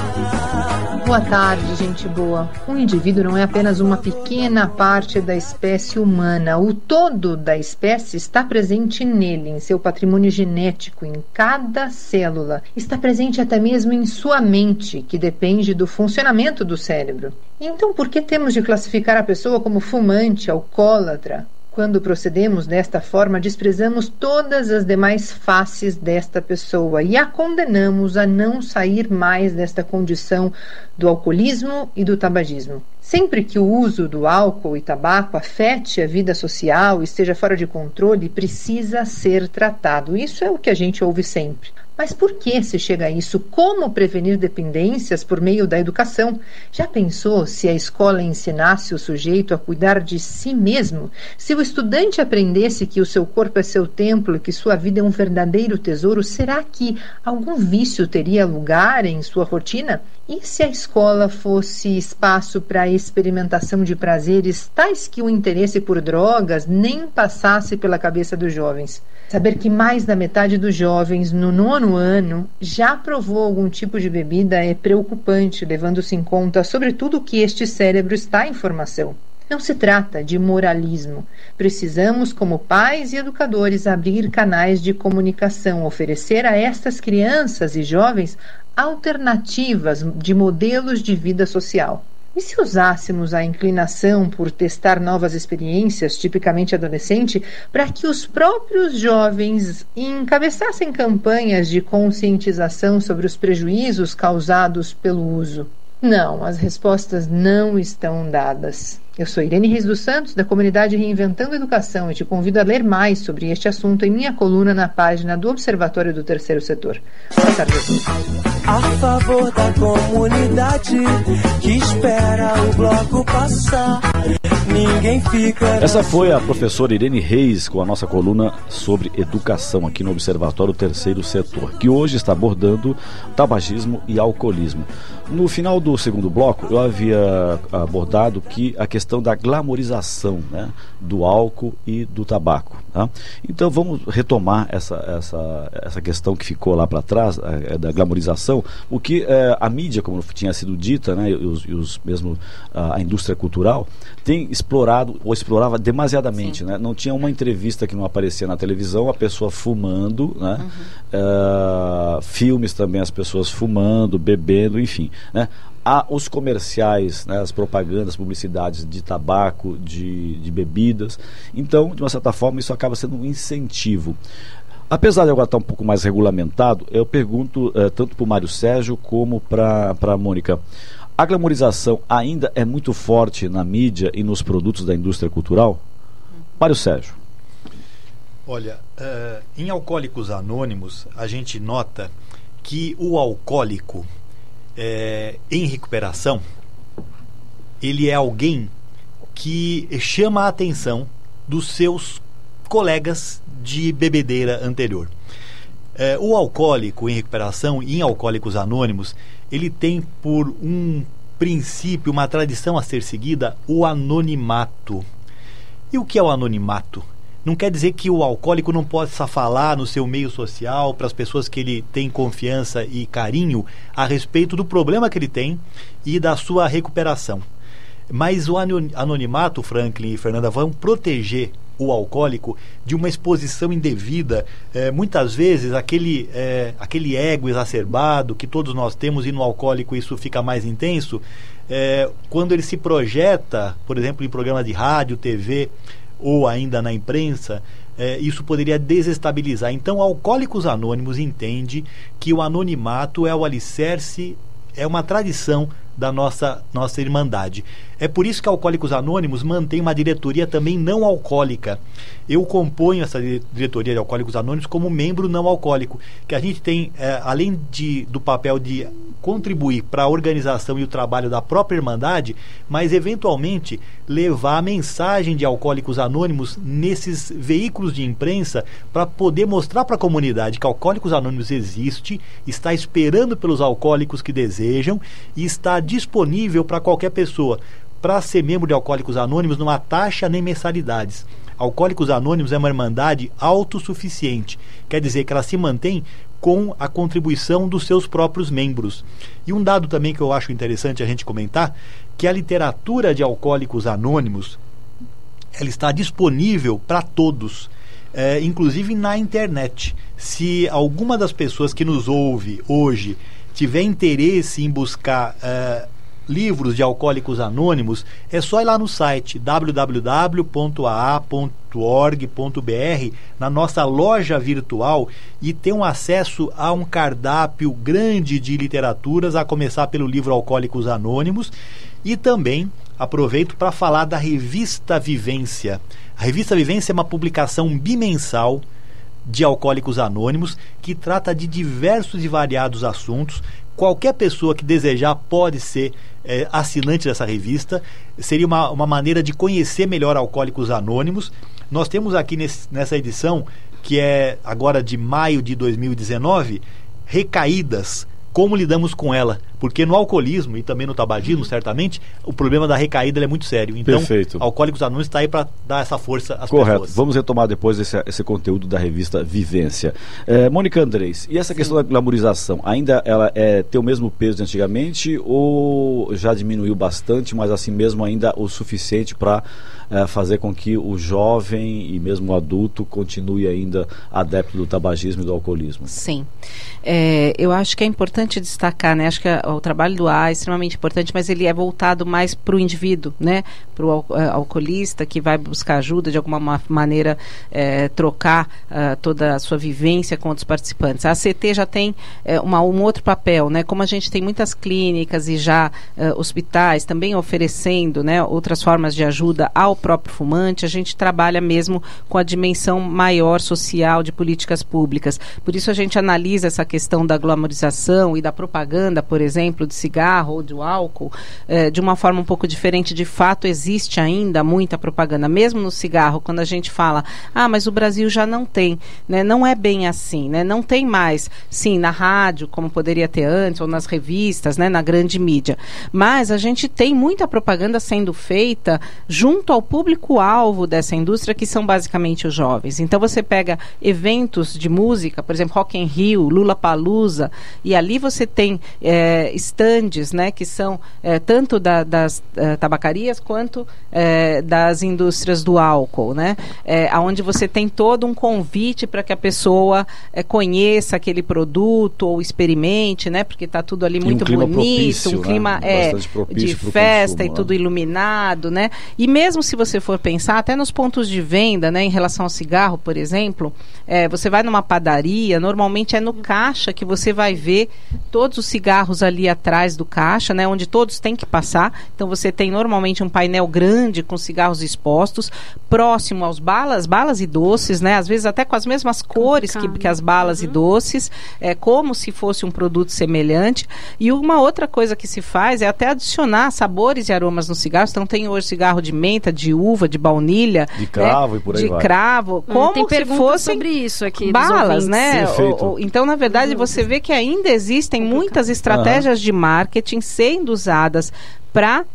Boa tarde, gente boa. Um indivíduo não é apenas uma pequena parte da espécie humana. O todo da espécie está presente nele, em seu patrimônio genético, em cada célula. Está presente até mesmo em sua mente, que depende do funcionamento do cérebro. Então, por que temos de classificar a pessoa como fumante, alcoólatra, Quando procedemos desta forma, desprezamos todas as demais faces desta pessoa e a condenamos a não sair mais desta condição do alcoolismo e do tabagismo. Sempre que o uso do álcool e tabaco afete a vida social esteja fora de controle, precisa ser tratado. Isso é o que a gente ouve sempre. Mas por que se chega a isso? Como prevenir dependências por meio da educação? Já pensou se a escola ensinasse o sujeito a cuidar de si mesmo? Se o estudante aprendesse que o seu corpo é seu templo e que sua vida é um verdadeiro tesouro, será que algum vício teria lugar em sua rotina? E se a escola fosse espaço para experimentação de prazeres tais que o interesse por drogas nem passasse pela cabeça dos jovens? Saber que mais da metade dos jovens no nono ano já provou algum tipo de bebida é preocupante, levando-se em conta, sobretudo, que este cérebro está em formação. Não se trata de moralismo. Precisamos, como pais e educadores, abrir canais de comunicação, oferecer a estas crianças e jovens alternativas de modelos de vida social. E se usássemos a inclinação por testar novas experiências, tipicamente adolescente, para que os próprios jovens encabeçassem campanhas de conscientização sobre os prejuízos causados pelo uso? Não, as respostas não estão dadas. Eu sou Irene Reis dos Santos, da comunidade Reinventando a Educação, e te convido a ler mais sobre este assunto em minha coluna na página do Observatório do Terceiro Setor. Boa tarde a todos. A favor da comunidade que espera o bloco passar. Ninguém fica. Essa foi a professora Irene Reis com a nossa coluna sobre educação aqui no Observatório Terceiro Setor, que hoje está abordando tabagismo e alcoolismo. No final do segundo bloco, eu havia abordado que a questão da glamorização né, do álcool e do tabaco. Tá? Então vamos retomar essa, essa, essa questão que ficou lá para trás, é, da glamorização, o que é, a mídia, como tinha sido dita, né, e os, e os mesmo a, a indústria cultural, tem explorado ou explorava demasiadamente. Né? Não tinha uma entrevista que não aparecia na televisão, a pessoa fumando, né? Uhum. Uh, filmes também, as pessoas fumando, bebendo, enfim. Né? Há os comerciais, né, as propagandas, publicidades de tabaco, de, de bebidas. Então, de uma certa forma, isso acaba sendo um incentivo. Apesar de agora estar um pouco mais regulamentado, eu pergunto eh, tanto para o Mário Sérgio como para a Mônica. A glamorização ainda é muito forte na mídia e nos produtos da indústria cultural? Mário Sérgio. Olha, uh, em Alcoólicos Anônimos, a gente nota que o alcoólico é, em recuperação, ele é alguém que chama a atenção dos seus colegas de bebedeira anterior. É, o alcoólico em recuperação, em Alcoólicos Anônimos, ele tem por um princípio, uma tradição a ser seguida, o anonimato. E o que é o anonimato? Não quer dizer que o alcoólico não possa falar no seu meio social para as pessoas que ele tem confiança e carinho a respeito do problema que ele tem e da sua recuperação. Mas o anonimato, Franklin e Fernanda, vão proteger o alcoólico de uma exposição indevida. É, muitas vezes, aquele, é, aquele ego exacerbado que todos nós temos, e no alcoólico isso fica mais intenso, é, quando ele se projeta, por exemplo, em programas de rádio, TV ou ainda na imprensa, é, isso poderia desestabilizar. Então, Alcoólicos Anônimos entende que o anonimato é o alicerce, é uma tradição da nossa, nossa irmandade. É por isso que Alcoólicos Anônimos mantém uma diretoria também não alcoólica. Eu componho essa diretoria de Alcoólicos Anônimos como membro não alcoólico, que a gente tem, é, além de, do papel de contribuir para a organização e o trabalho da própria Irmandade, mas eventualmente levar a mensagem de Alcoólicos Anônimos nesses veículos de imprensa para poder mostrar para a comunidade que Alcoólicos Anônimos existe, está esperando pelos alcoólicos que desejam e está disponível para qualquer pessoa para ser membro de Alcoólicos Anônimos não há taxa nem mensalidades. Alcoólicos Anônimos é uma irmandade autossuficiente, quer dizer que ela se mantém com a contribuição dos seus próprios membros. E um dado também que eu acho interessante a gente comentar, que a literatura de alcoólicos anônimos ela está disponível para todos, é, inclusive na internet. Se alguma das pessoas que nos ouve hoje tiver interesse em buscar é, livros de alcoólicos anônimos, é só ir lá no site www.aa.org.br, na nossa loja virtual, e ter um acesso a um cardápio grande de literaturas, a começar pelo livro Alcoólicos Anônimos, e também aproveito para falar da revista Vivência. A revista Vivência é uma publicação bimensal de Alcoólicos Anônimos que trata de diversos e variados assuntos. Qualquer pessoa que desejar pode ser é, assinante dessa revista. Seria uma, uma maneira de conhecer melhor Alcoólicos Anônimos. Nós temos aqui nesse, nessa edição, que é agora de maio de 2019, recaídas como lidamos com ela. Porque no alcoolismo e também no tabagismo, certamente, o problema da recaída é muito sério. Então, Perfeito. Alcoólicos Anônimos está aí para dar essa força às Correto. pessoas. Vamos retomar depois esse, esse conteúdo da revista Vivência. É, Mônica Andrés, e essa Sim. questão da glamorização, ainda ela é, tem o mesmo peso de antigamente ou já diminuiu bastante, mas assim mesmo ainda o suficiente para é, fazer com que o jovem e mesmo o adulto continue ainda adepto do tabagismo e do alcoolismo? Sim. É, eu acho que é importante destacar, né? Acho que o trabalho do A é extremamente importante, mas ele é voltado mais para o indivíduo, né? Para o alcoolista que vai buscar ajuda de alguma ma- maneira é, trocar ah, toda a sua vivência com outros participantes. A ACT já tem uma, um outro papel, né? Como a gente tem muitas clínicas e já eh, hospitais também oferecendo, né? Outras formas de ajuda ao próprio fumante, a gente trabalha mesmo com a dimensão maior social de políticas públicas. Por isso a gente analisa essa questão da glamorização e da propaganda, por exemplo, de cigarro ou do álcool, eh, de uma forma um pouco diferente. De fato, existe ainda muita propaganda, mesmo no cigarro, quando a gente fala, ah, mas o Brasil já não tem, né? Não é bem assim, né? Não tem mais, sim, na rádio, como poderia ter antes, ou nas revistas, né? Na grande mídia. Mas a gente tem muita propaganda sendo feita junto ao público-alvo dessa indústria, que são basicamente os jovens. Então você pega eventos de música, por exemplo, Rock in Rio, Lula Palusa, e ali você tem eh, estandes, né, que são eh, tanto da- das eh, tabacarias quanto eh, das indústrias do álcool, né, eh, aonde você tem todo um convite para que a pessoa conheça aquele produto ou experimente, né, porque está tudo ali um muito clima bonito, propício, um né? clima é, Bastante propício de festa consumo, e tudo né? iluminado, né? E mesmo se você for pensar, até nos pontos de venda, né, em relação ao cigarro, por exemplo, é, você vai numa padaria, normalmente é no caixa que você vai ver todos os cigarros ali atrás do caixa, né, onde todos têm que passar. Então você tem normalmente um painel grande com cigarros expostos, próximo aos balas, balas e doces, né? Às vezes até com as mesmas cores que, que as balas e doces, é como se fosse um produto semelhante. E uma outra coisa que se faz é até adicionar sabores e aromas nos cigarros. Então tem hoje cigarro de menta, de uva, de baunilha, De cravo né? e por aí de vai. cravo, Hum, como tem se perguntas fossem sobre isso aqui balas, né? O- o- então, na verdade, você vê que ainda existem muitas estratégias de marketing sendo usadas para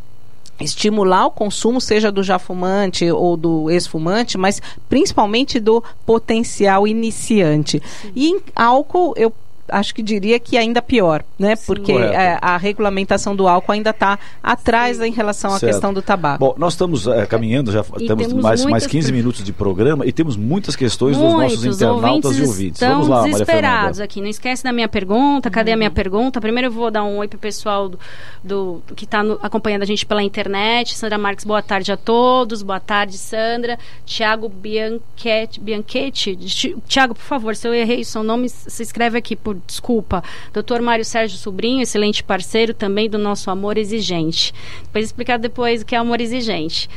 estimular o consumo, seja do já fumante ou do ex-fumante, mas principalmente do potencial iniciante. E em álcool, eu acho que diria que ainda pior, né? Porque Correto. é, a regulamentação do álcool ainda está atrás em relação à Certo. questão do tabaco. Bom, nós estamos eh, caminhando, já E temos temos mais, mais muitas 15 per- minutos de programa e temos muitas questões dos Muitos nossos internautas e ouvintes. Estão Vamos lá, Maria desesperados Fernanda. aqui. Não esquece da minha pergunta. Cadê a minha pergunta? Primeiro eu vou dar um oi pro pessoal do, do- que está acompanhando a gente pela internet. Sandra Marques, boa tarde a todos. Boa tarde, Sandra. Tiago Bianchetti. Bianchetti. Ti- Tiago, por favor, se eu errei o seu nome, se escreve aqui, por desculpa. Doutor Mário Sérgio Sobrinho, excelente parceiro também do nosso Amor Exigente. Depois explicar depois o que é Amor Exigente.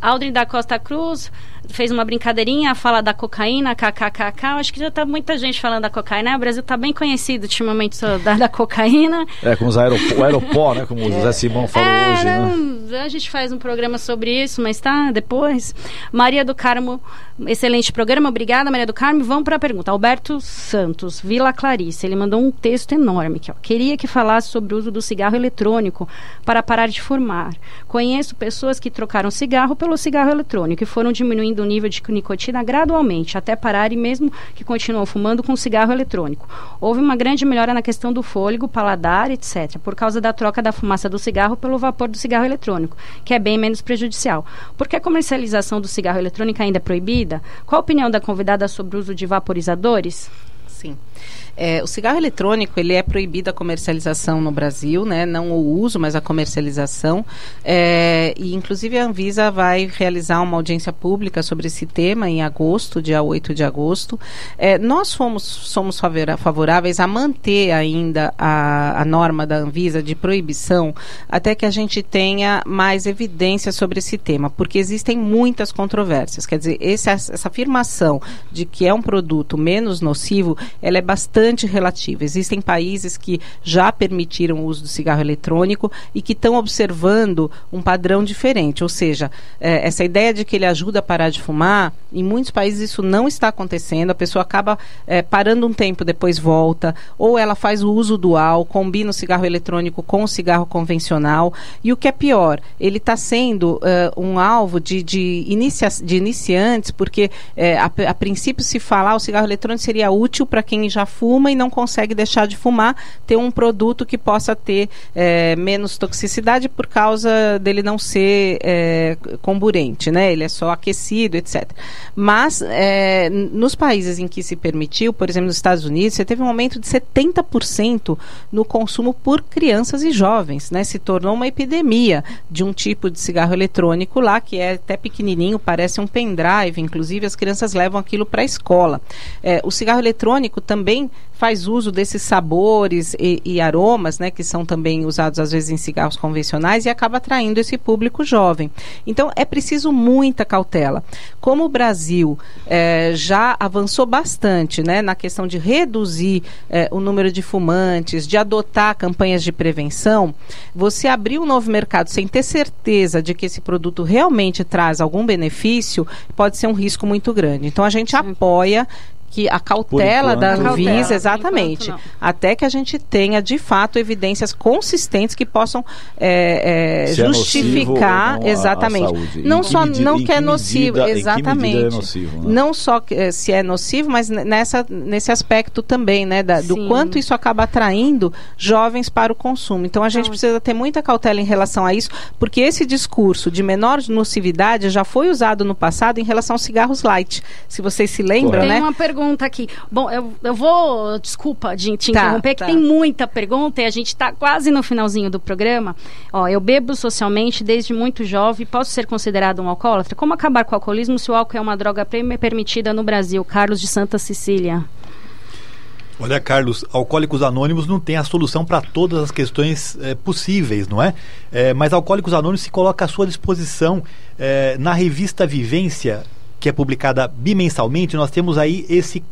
Aldrin da Costa Cruz fez uma brincadeirinha, fala da cocaína, kkkk. Acho que já tá muita gente falando da cocaína. né? O Brasil tá bem conhecido ultimamente da, da cocaína. É, com os aeropó, o aeropó, né? Como o José Simão falou É, hoje, né? não, A gente faz um programa sobre isso, mas tá, depois. Maria do Carmo, excelente programa, obrigada, Maria do Carmo. Vamos para a pergunta. Alberto Santos, Vila Clarice, ele mandou um texto enorme aqui, ó. Queria que falasse sobre o uso do cigarro eletrônico para parar de fumar. Conheço pessoas que trocaram cigarro pelo cigarro eletrônico e foram diminuindo o nível de nicotina gradualmente, até parar e mesmo que continuam fumando com cigarro eletrônico. Houve uma grande melhora na questão do fôlego, paladar, etc., por causa da troca da fumaça do cigarro pelo vapor do cigarro eletrônico, que é bem menos prejudicial. Por que a comercialização do cigarro eletrônico ainda é proibida? Qual a opinião da convidada sobre o uso de vaporizadores? Sim. É, o cigarro eletrônico ele é proibido a comercialização no Brasil, né? Não o uso, mas a comercialização. É, e inclusive a Anvisa vai realizar uma audiência pública sobre esse tema em agosto, dia 8 de agosto. É, nós fomos, somos favoráveis a manter ainda a, a norma da Anvisa de proibição até que a gente tenha mais evidência sobre esse tema, porque existem muitas controvérsias. Quer dizer, esse, essa afirmação de que é um produto menos nocivo, ela é bastante relativa. Existem países que já permitiram o uso do cigarro eletrônico e que estão observando um padrão diferente. Ou seja, é, essa ideia de que ele ajuda a parar de fumar, em muitos países isso não está acontecendo. A pessoa acaba é, parando um tempo, depois volta, ou ela faz o uso dual, combina o cigarro eletrônico com o cigarro convencional. E o que é pior, ele está sendo uh, um alvo de, de, inicia de iniciantes, porque é, a, a princípio se falar o cigarro eletrônico seria útil para quem já fuma fuma e não consegue deixar de fumar, ter um produto que possa ter é, menos toxicidade por causa dele não ser é, comburente, né? Ele é só aquecido, etc. Mas é, nos países em que se permitiu, por exemplo, nos Estados Unidos, você teve um aumento de 70% no consumo por crianças e jovens, né? Se tornou uma epidemia de um tipo de cigarro eletrônico lá que é até pequenininho, parece um pendrive, inclusive as crianças levam aquilo para a escola. É, o cigarro eletrônico também faz uso desses sabores e, e, aromas, né, que são também usados às vezes em cigarros convencionais e acaba atraindo esse público jovem. Então é preciso muita cautela. Como o Brasil eh, já avançou bastante, né, na questão de reduzir eh, o número de fumantes, de adotar campanhas de prevenção, você abrir um novo mercado sem ter certeza de que esse produto realmente traz algum benefício pode ser um risco muito grande. Então a gente apoia que a cautela enquanto, da Anvisa, exatamente, até que a gente tenha de fato evidências consistentes que possam é, é, justificar é não exatamente, a, a não só medida, não que é nocivo, medida, exatamente, é nocivo, né? não só eh, se é nocivo, mas nessa nesse aspecto também, né, da, do quanto isso acaba atraindo jovens para o consumo. Então a gente então, precisa ter muita cautela em relação a isso, porque esse discurso de menor nocividade já foi usado no passado em relação aos cigarros light. Se vocês se lembram, Tem né? Pergunta aqui. Bom, eu, eu vou. Desculpa de te tá, interromper, tá. que tem muita pergunta e a gente está quase no finalzinho do programa. Ó, eu bebo socialmente desde muito jovem. Posso ser considerado um alcoólatra? Como acabar com o alcoolismo se o álcool é uma droga permitida no Brasil? Carlos de Santa Cecília. Olha, Carlos, Alcoólicos Anônimos não tem a solução para todas as questões é, possíveis, não é? é? Mas Alcoólicos Anônimos se coloca à sua disposição é, na revista Vivência que é publicada bimensalmente, nós temos aí esse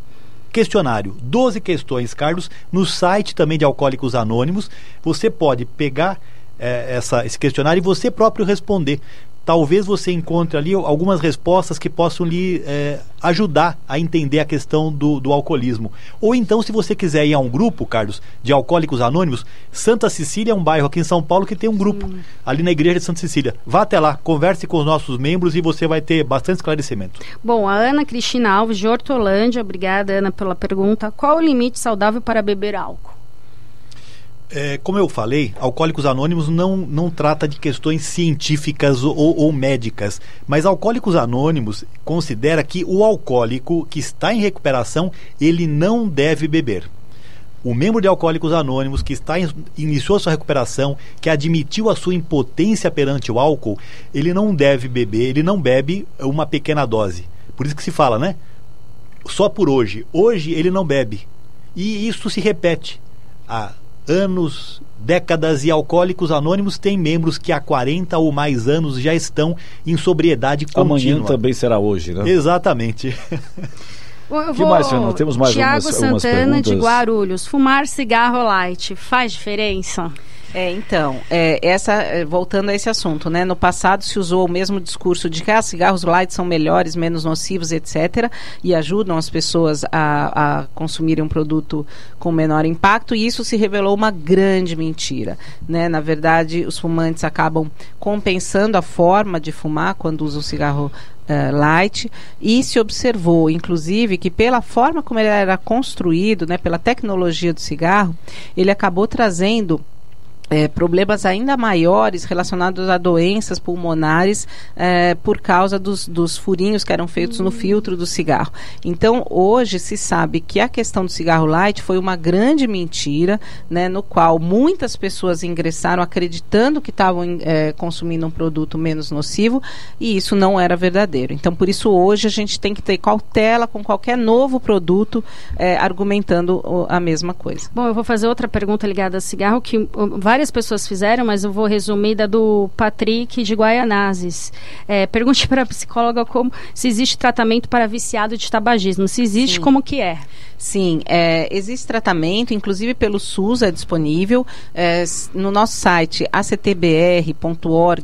questionário. 12 questões, Carlos, no site também de Alcoólicos Anônimos. Você pode pegar é, essa, esse questionário e você próprio responder talvez você encontre ali algumas respostas que possam lhe é, ajudar a entender a questão do, do, alcoolismo. Ou então, se você quiser ir a um grupo, Carlos, de alcoólicos anônimos, Santa Cecília é um bairro aqui em São Paulo que tem um grupo, Sim. ali na igreja de Santa Cecília. Vá até lá, converse com os nossos membros e você vai ter bastante esclarecimento. Bom, a Ana Cristina Alves de Hortolândia, obrigada, Ana, pela pergunta. Qual o limite saudável para beber álcool? É, como eu falei, Alcoólicos Anônimos não, não trata de questões científicas ou, ou, médicas, mas Alcoólicos Anônimos considera que o alcoólico que está em recuperação, ele não deve beber. O membro de Alcoólicos Anônimos que está in, iniciou sua recuperação, que admitiu a sua impotência perante o álcool, ele não deve beber, ele não bebe uma pequena dose. Por isso que se fala, né? Só por hoje. Hoje ele não bebe. E isso se repete. A anos, décadas e Alcoólicos Anônimos tem membros que há 40 ou mais anos já estão em sobriedade contínua. Amanhã também será hoje, né? Exatamente. Eu que mais, Fernando? Temos mais Tiago algumas, algumas Santana de Guarulhos. Fumar cigarro light faz diferença? É, então, é, essa, é, voltando a esse assunto, né? No passado se usou o mesmo discurso de que ah, cigarros light são melhores, menos nocivos, etc. E ajudam as pessoas a, a consumirem um produto com menor impacto, e isso se revelou uma grande mentira. Né? Na verdade, os fumantes acabam compensando a forma de fumar quando usam cigarro Uh, light e se observou, inclusive, que pela forma como ele era construído, né, pela tecnologia do cigarro, ele acabou trazendo é, problemas ainda maiores relacionados a doenças pulmonares é, por causa dos, dos, furinhos que eram feitos no filtro do cigarro. Então, hoje se sabe que a questão do cigarro light foi uma grande mentira, né, no qual muitas pessoas ingressaram acreditando que estavam é, consumindo um produto menos nocivo e isso não era verdadeiro. Então, por isso, hoje a gente tem que ter cautela com qualquer novo produto é, argumentando a mesma coisa. Bom, eu vou fazer outra pergunta ligada a cigarro que vai várias pessoas fizeram, mas eu vou resumir da do Patrick de Guaianazes. É, pergunte para a psicóloga como se existe tratamento para viciado de tabagismo. Se existe, Sim. como que é? Sim, é, existe tratamento, inclusive pelo SUS é disponível. É, no nosso site actbr.org.br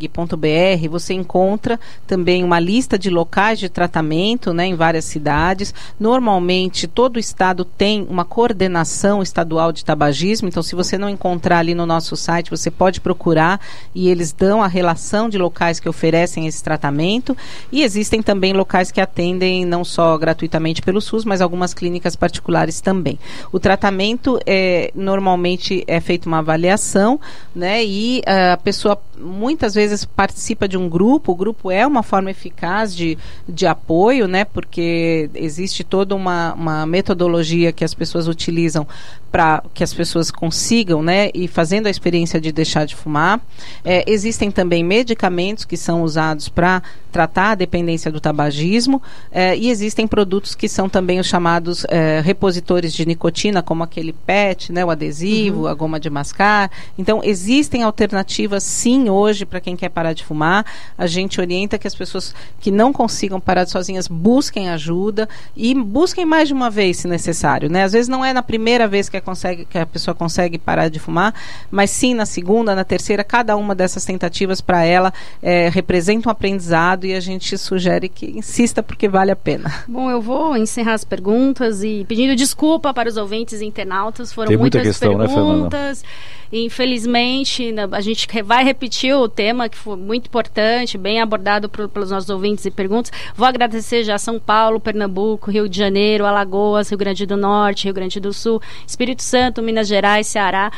você encontra também uma lista de locais de tratamento né, em várias cidades. Normalmente todo estado tem uma coordenação estadual de tabagismo, então se você não encontrar ali no nosso site, você pode procurar e eles dão a relação de locais que oferecem esse tratamento. E existem também locais que atendem não só gratuitamente pelo SUS, mas algumas clínicas particulares particulares também. O tratamento é normalmente é feita uma avaliação, né? E uh, a pessoa muitas vezes participa de um grupo. O grupo é uma forma eficaz de, de apoio, né? Porque existe toda uma, uma metodologia que as pessoas utilizam para que as pessoas consigam, né? E fazendo a experiência de deixar de fumar. É, existem também medicamentos que são usados para tratar a dependência do tabagismo é, e existem produtos que são também os chamados é, repositores de nicotina, como aquele PET, né, o adesivo, uhum. a goma de mascar. Então, existem alternativas, sim, hoje, para quem quer parar de fumar. A gente orienta que as pessoas que não consigam parar sozinhas busquem ajuda e busquem mais de uma vez, se necessário. Né? Às vezes não é na primeira vez que a, consegue, que a pessoa consegue parar de fumar, mas sim na segunda, na terceira, cada uma dessas tentativas para ela é, representa um aprendizado e a gente sugere que insista porque vale a pena. Bom, eu vou encerrar as perguntas e pedir pedindo desculpa para os ouvintes e internautas. Foram Tem muitas muita questão, né, perguntas. Né, Infelizmente, a gente vai repetir o tema que foi muito importante, bem abordado por, pelos nossos ouvintes e perguntas. Vou agradecer já São Paulo, Pernambuco, Rio de Janeiro, Alagoas, Rio Grande do Norte, Rio Grande do Sul, Espírito Santo, Minas Gerais, Ceará.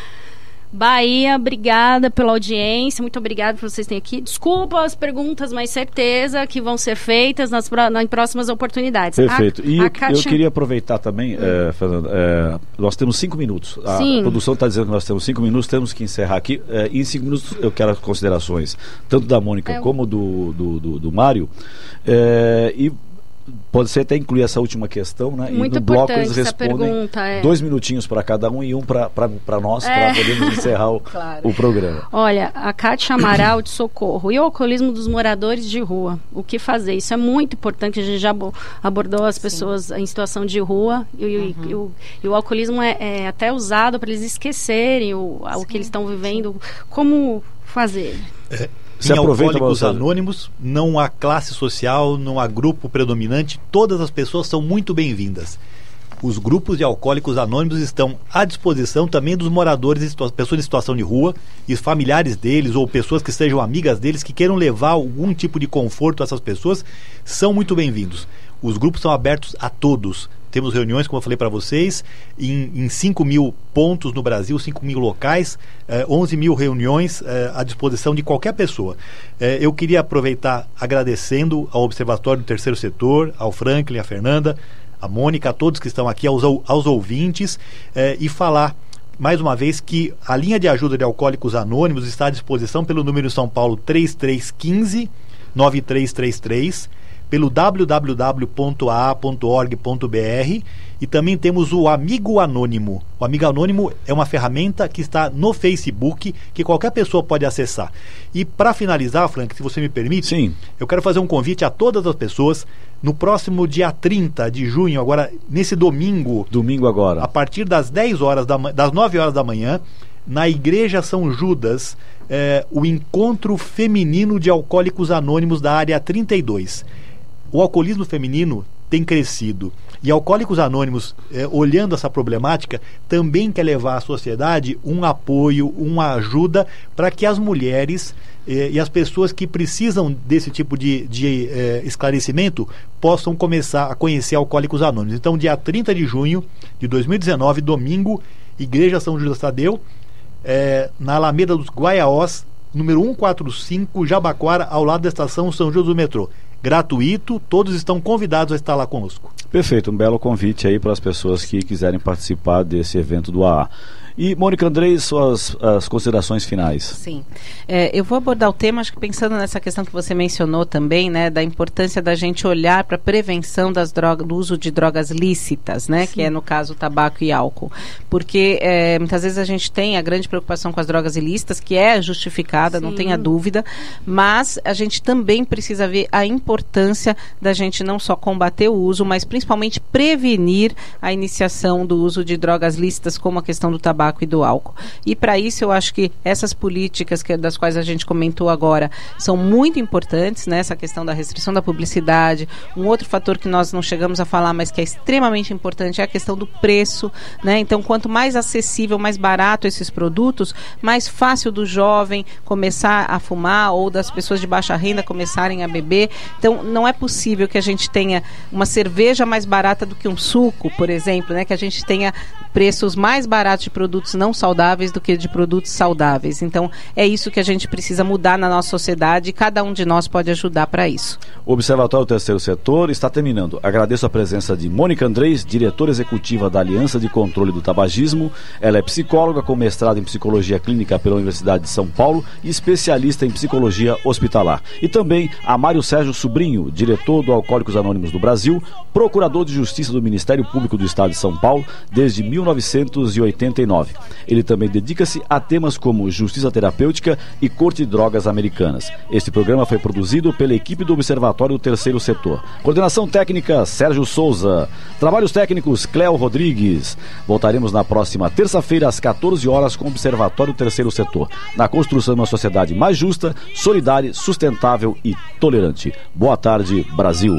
Bahia, obrigada pela audiência, muito obrigada por vocês estarem aqui. Desculpa as perguntas, mas certeza que vão ser feitas nas, nas próximas oportunidades. Perfeito. A, e a eu, eu, queria aproveitar também, é, Fernando, é, nós temos cinco minutos. A Sim. produção está dizendo que nós temos cinco minutos, temos que encerrar aqui. É, em cinco minutos eu quero as considerações, tanto da Mônica é, como do, do, do, do Mário. E pode ser até incluir essa última questão, né? Muito e no bloco eles respondem pergunta, é. dois minutinhos para cada um e um para nós, é. para podermos encerrar o, claro. o, programa. Olha, a Cátia Amaral de Socorro. E o alcoolismo dos moradores de rua? O que fazer? Isso é muito importante. A gente já abordou as pessoas Sim. em situação de rua e, uhum. e, o, e o, alcoolismo é, é até usado para eles esquecerem o, o que eles estão vivendo. Como fazer? É se em Alcoólicos Anônimos, não há classe social, não há grupo predominante, todas as pessoas são muito bem-vindas. Os grupos de alcoólicos anônimos estão à disposição também dos moradores, pessoas em situação de rua e familiares deles ou pessoas que sejam amigas deles que queiram levar algum tipo de conforto a essas pessoas, são muito bem-vindos. Os grupos são abertos a todos. Temos reuniões, como eu falei para vocês, em, em 5 mil pontos no Brasil, 5 mil locais, eh, 11 mil reuniões eh, à disposição de qualquer pessoa. Eh, eu queria aproveitar agradecendo ao Observatório do Terceiro Setor, ao Franklin, à Fernanda, à Mônica, a todos que estão aqui, aos, aos ouvintes, eh, e falar mais uma vez que a linha de ajuda de alcoólicos anônimos está à disposição pelo número São Paulo 3315 9333 pelo www.a.org.br e também temos o Amigo Anônimo. O Amigo Anônimo é uma ferramenta que está no Facebook que qualquer pessoa pode acessar. E para finalizar, Frank, se você me permite, Sim. eu quero fazer um convite a todas as pessoas no próximo dia 30 de junho, agora nesse domingo, domingo agora, a partir das 10 horas da das 9 horas da manhã, na Igreja São Judas, é, o encontro feminino de alcoólicos anônimos da área 32 o alcoolismo feminino tem crescido. E Alcoólicos Anônimos, eh, olhando essa problemática, também quer levar à sociedade um apoio, uma ajuda para que as mulheres eh, e as pessoas que precisam desse tipo de, de eh, esclarecimento possam começar a conhecer Alcoólicos Anônimos. Então, dia 30 de junho de 2019, domingo, Igreja São Judas Tadeu, na Alameda dos Guaiaós, número 145, Jabaquara, ao lado da estação São José do Metrô. Gratuito, todos estão convidados a estar lá conosco. Perfeito, um belo convite aí para as pessoas que quiserem participar desse evento do AA. E, Mônica Andrei, suas as considerações finais. Sim. É, eu vou abordar o tema, acho que pensando nessa questão que você mencionou também, né, da importância da gente olhar para a prevenção das drogas, do uso de drogas lícitas, né, Sim. que é no caso tabaco e álcool. Porque é, muitas vezes a gente tem a grande preocupação com as drogas ilícitas, que é justificada, Sim. não tenha dúvida, mas a gente também precisa ver a importância da gente não só combater o uso, mas principalmente prevenir a iniciação do uso de drogas lícitas, como a questão do tabaco tabaco e do álcool. E para isso eu acho que essas políticas que, das quais a gente comentou agora são muito importantes, né? Essa questão da restrição da publicidade. Um outro fator que nós não chegamos a falar, mas que é extremamente importante é a questão do preço, né? Então, quanto mais acessível, mais barato esses produtos, mais fácil do jovem começar a fumar ou das pessoas de baixa renda começarem a beber. Então, não é possível que a gente tenha uma cerveja mais barata do que um suco, por exemplo, né? Que a gente tenha preços mais baratos de produtos produtos não saudáveis do que de produtos saudáveis. Então, é isso que a gente precisa mudar na nossa sociedade e cada um de nós pode ajudar para isso. O Observatório Terceiro Setor está terminando. Agradeço a presença de Mônica Andrés, diretora executiva da Aliança de Controle do Tabagismo. Ela é psicóloga com mestrado em psicologia clínica pela Universidade de São Paulo e especialista em psicologia hospitalar. E também a Mário Sérgio Sobrinho, diretor do Alcoólicos Anônimos do Brasil, procurador de Justiça do Ministério Público do Estado de São Paulo desde 1989. Ele também dedica-se a temas como justiça terapêutica e corte de drogas americanas. Este programa foi produzido pela equipe do Observatório Terceiro Setor. Coordenação técnica Sérgio Souza. Trabalhos técnicos Cléo Rodrigues. Voltaremos na próxima terça-feira às 14 horas com o Observatório Terceiro Setor, na construção de uma sociedade mais justa, solidária, sustentável e tolerante. Boa tarde, Brasil.